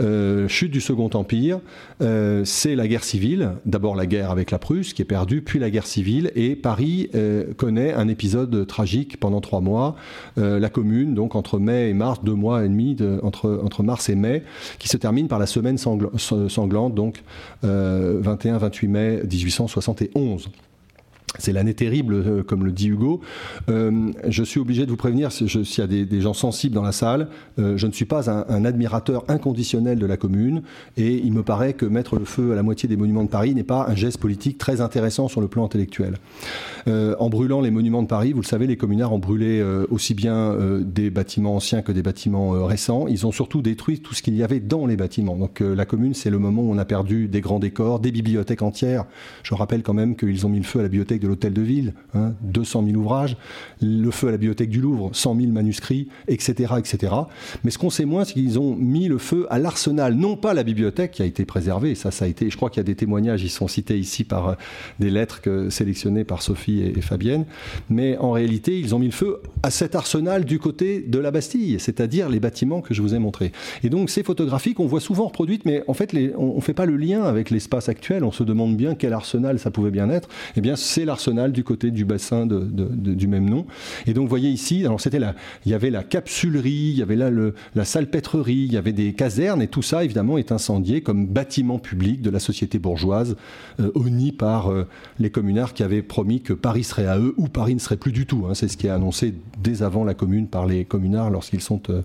euh, chute du Second Empire, euh, c'est la guerre civile. D'abord la guerre avec la Prusse qui est perdue, puis la guerre civile, et Paris connaît un épisode tragique pendant trois mois. la Commune, donc entre mai et mars, deux mois et demi entre mars et mai, qui se termine par la semaine sanglante, donc 21-28 mai 1871. C'est l'année terrible, euh, comme le dit Hugo. Euh, je suis obligé de vous prévenir, s'il y a des, gens sensibles dans la salle, euh, je ne suis pas un, admirateur inconditionnel de la commune, et il me paraît que mettre le feu à la moitié des monuments de Paris n'est pas un geste politique très intéressant sur le plan intellectuel. en brûlant les monuments de Paris, vous le savez, les communards ont brûlé aussi bien des bâtiments anciens que des bâtiments récents. Ils ont surtout détruit tout ce qu'il y avait dans les bâtiments. Donc la commune, c'est le moment où on a perdu des grands décors, des bibliothèques entières. Je rappelle quand même qu'ils ont mis le feu à la bibliothèque de l'hôtel de ville, 200 hein, 000 ouvrages, le feu à la bibliothèque du Louvre, 100 000 manuscrits, etc. etc. Mais ce qu'on sait moins, c'est qu'ils ont mis le feu à l'arsenal, non pas la bibliothèque qui a été préservée, ça, ça a été, je crois qu'il y a des témoignages, ils sont cités ici par euh, des lettres que, sélectionnées par Sophie et, Fabienne, mais en réalité, ils ont mis le feu à cet arsenal du côté de la Bastille, c'est-à-dire les bâtiments que je vous ai montrés. Et donc ces photographies qu'on voit souvent reproduites, mais en fait, on ne fait pas le lien avec l'espace actuel, on se demande bien quel arsenal ça pouvait bien être. Eh bien, c'est l'arsenal du côté du bassin du même nom. Et donc, vous voyez ici, alors c'était là, il y avait la capsulerie, il y avait là le, la salpêtrerie, il y avait des casernes, et tout ça, évidemment, est incendié comme bâtiment public de la société bourgeoise, euh, par euh, les communards qui avaient promis que Paris serait à eux ou Paris ne serait plus du tout. Hein. C'est ce qui est annoncé dès avant la commune par les communards lorsqu'ils sont euh,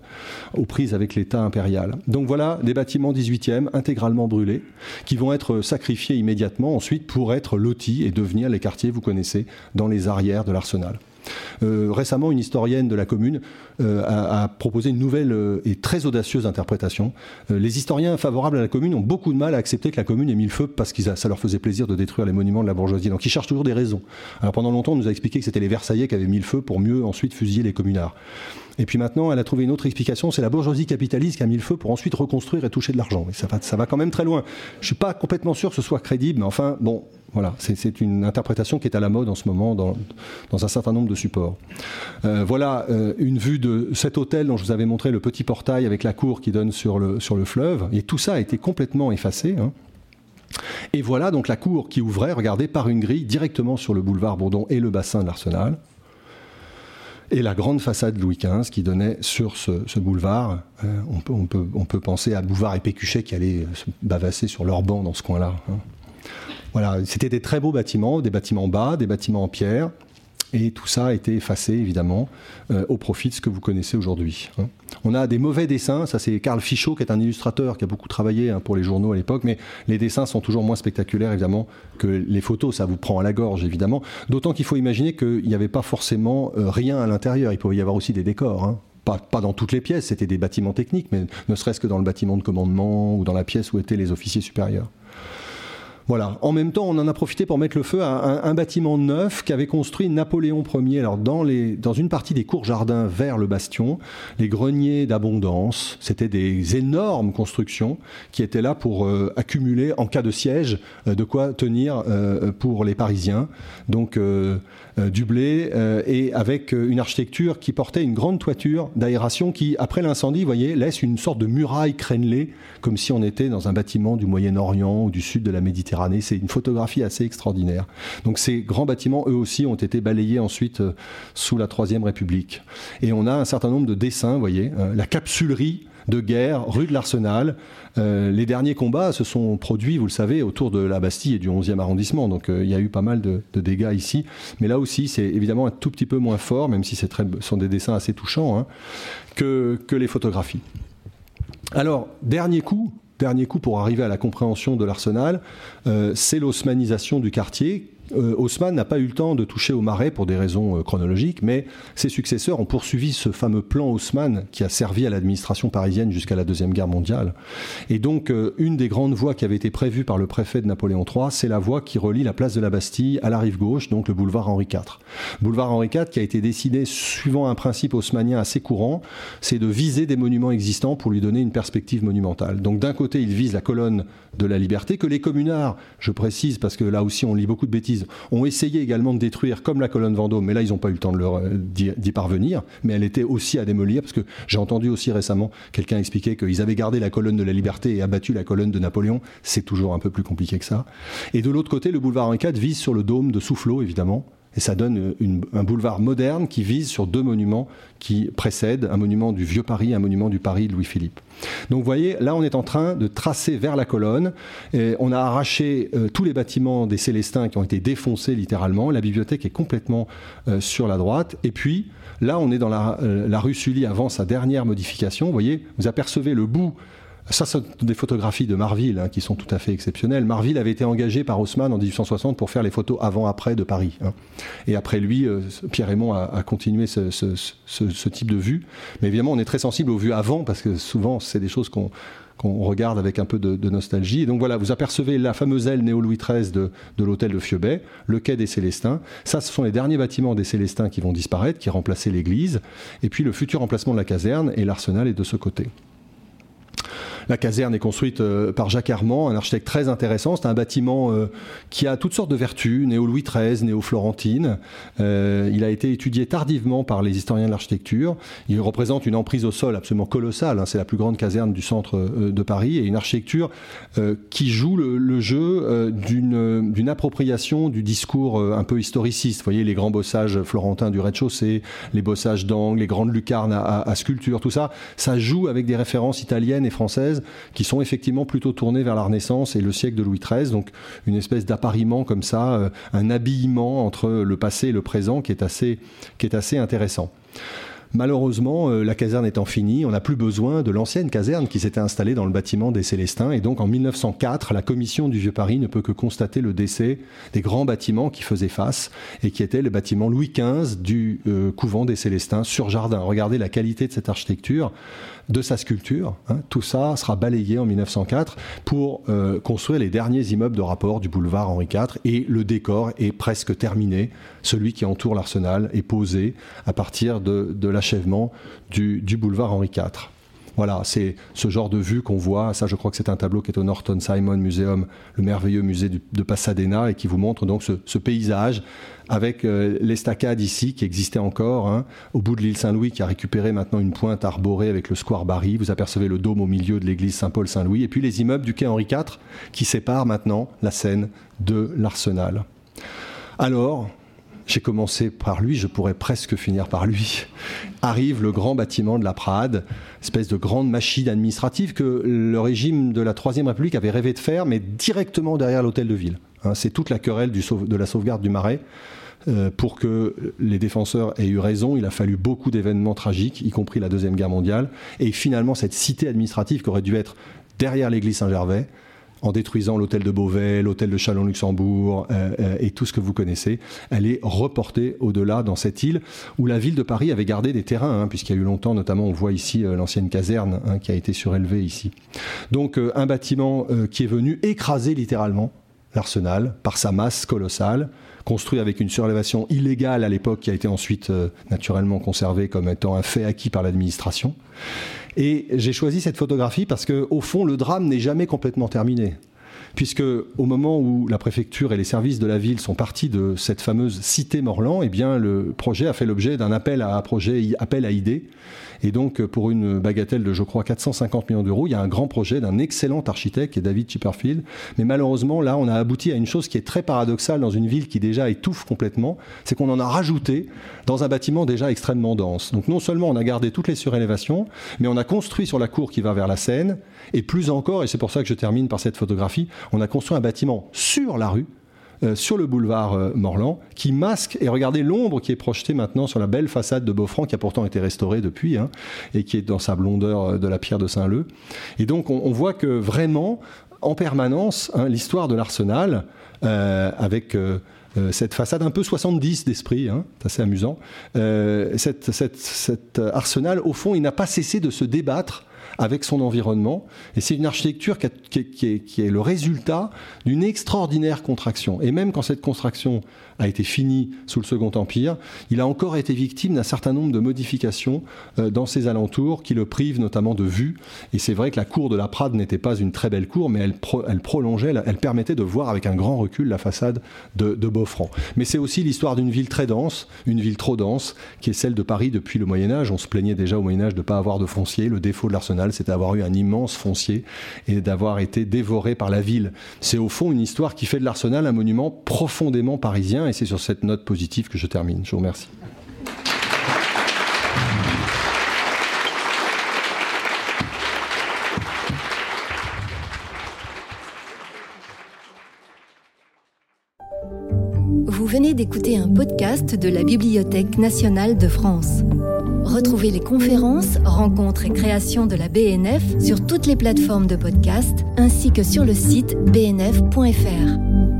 aux prises avec l'État impérial. Donc voilà des bâtiments 18e intégralement brûlés qui vont être sacrifiés immédiatement ensuite pour être lotis et devenir les quartiers vous connaissez, dans les arrières de l'arsenal. Euh, récemment, une historienne de la commune euh, a, proposé une nouvelle euh, et très audacieuse interprétation. les historiens favorables à la commune ont beaucoup de mal à accepter que la commune ait mis le feu parce que ça leur faisait plaisir de détruire les monuments de la bourgeoisie. Donc ils cherchent toujours des raisons. Alors pendant longtemps, on nous a expliqué que c'était les Versaillais qui avaient mis le feu pour mieux ensuite fusiller les communards. Et puis maintenant, elle a trouvé une autre explication, c'est la bourgeoisie capitaliste qui a mis le feu pour ensuite reconstruire et toucher de l'argent. Mais ça va, ça va quand même très loin. Je suis pas complètement sûr que ce soit crédible, mais enfin, bon, voilà, c'est une interprétation qui est à la mode en ce moment dans, un certain nombre de supports. Euh, voilà euh, une vue de cet hôtel dont je vous avais montré le petit portail avec la cour qui donne sur le, fleuve. Et tout ça a été complètement effacé. Hein. Et voilà donc la cour qui ouvrait, regardez, par une grille directement sur le boulevard Bourdon et le bassin de l'Arsenal. Et la grande façade Louis XV qui donnait sur ce, boulevard. Euh, on, peut, penser à Bouvard et Pécuchet qui allaient se bavasser sur leur banc dans ce coin-là. Hein. Voilà, c'était des très beaux bâtiments, des bâtiments bas, des bâtiments en pierre. Et tout ça a été effacé, évidemment, euh, au profit de ce que vous connaissez aujourd'hui. Hein. On a des mauvais dessins, ça c'est Karl Fichot, qui est un illustrateur qui a beaucoup travaillé hein, pour les journaux à l'époque, mais les dessins sont toujours moins spectaculaires, évidemment, que les photos, ça vous prend à la gorge, évidemment. D'autant qu'il faut imaginer qu'il n'y avait pas forcément euh, rien à l'intérieur, il pouvait y avoir aussi des décors. Hein. Pas, dans toutes les pièces, c'était des bâtiments techniques, mais ne serait-ce que dans le bâtiment de commandement ou dans la pièce où étaient les officiers supérieurs. Voilà. En même temps, on en a profité pour mettre le feu à un, bâtiment neuf qu'avait construit Napoléon Ier. Alors dans, les, dans une partie des cours jardins vers le bastion, les greniers d'abondance, c'était des énormes constructions qui étaient là pour euh, accumuler en cas de siège euh, de quoi tenir euh, pour les Parisiens. Donc du blé et avec une architecture qui portait une grande toiture d'aération qui, après l'incendie, voyez, laisse une sorte de muraille crénelée, comme si on était dans un bâtiment du Moyen-Orient ou du sud de la Méditerranée c'est une photographie assez extraordinaire. Donc ces grands bâtiments, eux aussi, ont été balayés ensuite euh, sous la Troisième République. Et on a un certain nombre de dessins, voyez, euh, la capsulerie de guerre, rue de l'Arsenal. Euh, les derniers combats se sont produits, vous le savez, autour de la Bastille et du 11e arrondissement. Donc il y a eu pas mal de, dégâts ici. Mais là aussi, c'est évidemment un tout petit peu moins fort, même si ce sont des dessins assez touchants, hein, que, que les photographies. Alors, dernier coup, dernier coup pour arriver à la compréhension de l'arsenal, euh, c'est l'osmanisation du quartier euh, Haussmann n'a pas eu le temps de toucher au marais pour des raisons euh, chronologiques, mais ses successeurs ont poursuivi ce fameux plan Haussmann qui a servi à l'administration parisienne jusqu'à la Deuxième Guerre mondiale. Et donc, euh, une des grandes voies qui avait été prévue par le préfet de Napoléon III, c'est la voie qui relie la place de la Bastille à la rive gauche, donc le boulevard Henri IV. Boulevard Henri IV qui a été décidé suivant un principe haussmannien assez courant, c'est de viser des monuments existants pour lui donner une perspective monumentale. Donc d'un côté, il vise la colonne de la liberté que les communards, je précise parce que là aussi on lit beaucoup de bêtises, ont essayé également de détruire comme la colonne Vendôme, mais là ils n'ont pas eu le temps d'y parvenir, mais elle était aussi à démolir parce que j'ai entendu aussi récemment quelqu'un expliquer qu'ils avaient gardé la colonne de la liberté et abattu la colonne de Napoléon, c'est toujours un peu plus compliqué que ça. Et de l'autre côté, le boulevard IV vise sur le dôme de Soufflot évidemment, et ça donne un boulevard moderne qui vise sur deux monuments qui précèdent, un monument du Vieux Paris, un monument du Paris de Louis-Philippe. Donc vous voyez, là on est en train de tracer vers la colonne. On a arraché euh, tous les bâtiments des Célestins qui ont été défoncés littéralement. La bibliothèque est complètement euh, sur la droite. Et puis là on est dans la, euh, la rue Sully avant sa dernière modification. Vous voyez, vous apercevez le bout ça, sont des photographies de Marville hein, qui sont tout à fait exceptionnelles. Marville avait été engagé par Haussmann en 1860 pour faire les photos avant-après de Paris. Hein. Et après lui, euh, Pierre Raymond a, continué ce, type de vue. Mais évidemment, on est très sensible aux vues avant parce que souvent, c'est des choses qu'on regarde avec un peu de, nostalgie. Et donc voilà, vous apercevez la fameuse aile Néo-Louis XIII de, de l'hôtel de Fiobet, le quai des Célestins. Ça, ce sont les derniers bâtiments des Célestins qui vont disparaître, qui remplaçaient l'église. Et puis le futur emplacement de la caserne et l'arsenal est de ce côté. La caserne est construite euh, par Jacques Armand, un architecte très intéressant. C'est un bâtiment euh, qui a toutes sortes de vertus, néo-Louis XIII, néo-Florentine. Euh, il a été étudié tardivement par les historiens de l'architecture. Il représente une emprise au sol absolument colossale. Hein. C'est la plus grande caserne du centre de Paris et une architecture qui joue le, jeu d'une appropriation du discours un peu historiciste. Vous voyez les grands bossages florentins du rez-de-chaussée, les bossages d'angle, les grandes lucarnes à sculpture, tout ça, ça joue avec des références italiennes et françaises qui sont effectivement plutôt tournés vers la Renaissance et le siècle de Louis XIII, donc une espèce d'appariement comme ça, euh, un habillement entre le passé et le présent qui est assez, qui est assez intéressant. Malheureusement, euh, la caserne étant finie, on n'a plus besoin de l'ancienne caserne qui s'était installée dans le bâtiment des Célestins. Et donc en 1904, la commission du Vieux-Paris ne peut que constater le décès des grands bâtiments qui faisaient face et qui étaient le bâtiment Louis XV du euh, couvent des Célestins sur jardin. Regardez la qualité de cette architecture de sa sculpture. Hein. Tout ça sera balayé en 1904 pour euh, construire les derniers immeubles de rapport du boulevard Henri IV et le décor est presque terminé. Celui qui entoure l'arsenal est posé à partir de, l'achèvement du, du boulevard Henri IV. Voilà, c'est ce genre de vue qu'on voit. Ça, je crois que c'est un tableau qui est au Norton Simon Museum, le merveilleux musée de Pasadena, et qui vous montre donc ce, paysage avec euh, l'estacade ici qui existait encore, hein, au bout de l'île Saint-Louis, qui a récupéré maintenant une pointe arborée avec le square Barry. Vous apercevez le dôme au milieu de l'église Saint-Paul-Saint-Louis, et puis les immeubles du quai Henri IV qui séparent maintenant la Seine de l'Arsenal. Alors, j'ai commencé par lui, je pourrais presque finir par lui. Arrive le grand bâtiment de la Prade, espèce de grande machine administrative que le régime de la Troisième République avait rêvé de faire, mais directement derrière l'hôtel de ville. Hein, c'est toute la querelle de la sauvegarde du Marais. Euh, pour que les défenseurs aient eu raison, il a fallu beaucoup d'événements tragiques, y compris la Deuxième Guerre mondiale. Et finalement, cette cité administrative qui aurait dû être derrière l'église Saint-Gervais, en détruisant l'hôtel de Beauvais, l'hôtel de Chalon-Luxembourg euh, euh, et tout ce que vous connaissez, elle est reportée au-delà dans cette île où la ville de Paris avait gardé des terrains, hein, puisqu'il y a eu longtemps, notamment on voit ici euh, l'ancienne caserne hein, qui a été surélevée ici. Donc un bâtiment qui est venu écraser littéralement l'arsenal par sa masse colossale, construit avec une surélévation illégale à l'époque qui a été ensuite naturellement conservée comme étant un fait acquis par l'administration. Et j'ai choisi cette photographie parce que, au fond, le drame n'est jamais complètement terminé. Puisque au moment où la préfecture et les services de la ville sont partis de cette fameuse cité Morland, eh bien le projet a fait l'objet d'un appel à projet, appel à idées, et donc, pour une bagatelle de, je crois, 450 millions d'euros, il y a un grand projet d'un excellent architecte David Chipperfield. Mais malheureusement, là, on a abouti à une chose qui est très paradoxale dans une ville qui déjà étouffe complètement, c'est qu'on en a rajouté dans un bâtiment déjà extrêmement dense. Donc, non seulement on a gardé toutes les surélévations, mais on a construit sur la cour qui va vers la Seine, et plus encore, et c'est pour ça que je termine par cette photographie, on a construit un bâtiment sur la rue, euh, sur le boulevard euh, Morland, qui masque, et regardez l'ombre qui est projetée maintenant sur la belle façade de Beaufranc, qui a pourtant été restaurée depuis, hein, et qui est dans sa blondeur euh, de la pierre de Saint-Leu. Et donc on, voit que vraiment, en permanence, hein, l'histoire de l'arsenal, avec cette façade un peu 70 d'esprit, hein, c'est assez amusant. cet arsenal, au fond, il n'a pas cessé de se débattre avec son environnement. Et c'est une architecture qui, qui, est, le résultat d'une extraordinaire contraction. Et même quand cette contraction a été fini sous le Second Empire, il a encore été victime d'un certain nombre de modifications euh, dans ses alentours qui le privent notamment de vue. Et c'est vrai que la cour de la Prade n'était pas une très belle cour, mais elle, prolongeait, elle permettait de voir avec un grand recul la façade de, de Beaufranc. Mais c'est aussi l'histoire d'une ville très dense, une ville trop dense, qui est celle de Paris depuis le Moyen Âge. On se plaignait déjà au Moyen Âge de ne pas avoir de foncier. Le défaut de l'arsenal, c'est d'avoir eu un immense foncier et d'avoir été dévoré par la ville. C'est au fond une histoire qui fait de l'Arsenal un monument profondément parisien et c'est sur cette note positive que je termine. Je vous remercie. Vous venez d'écouter un podcast de la Bibliothèque nationale de France. Retrouvez les conférences, rencontres et créations de la BNF sur toutes les plateformes de podcast ainsi que sur le site bnf.fr.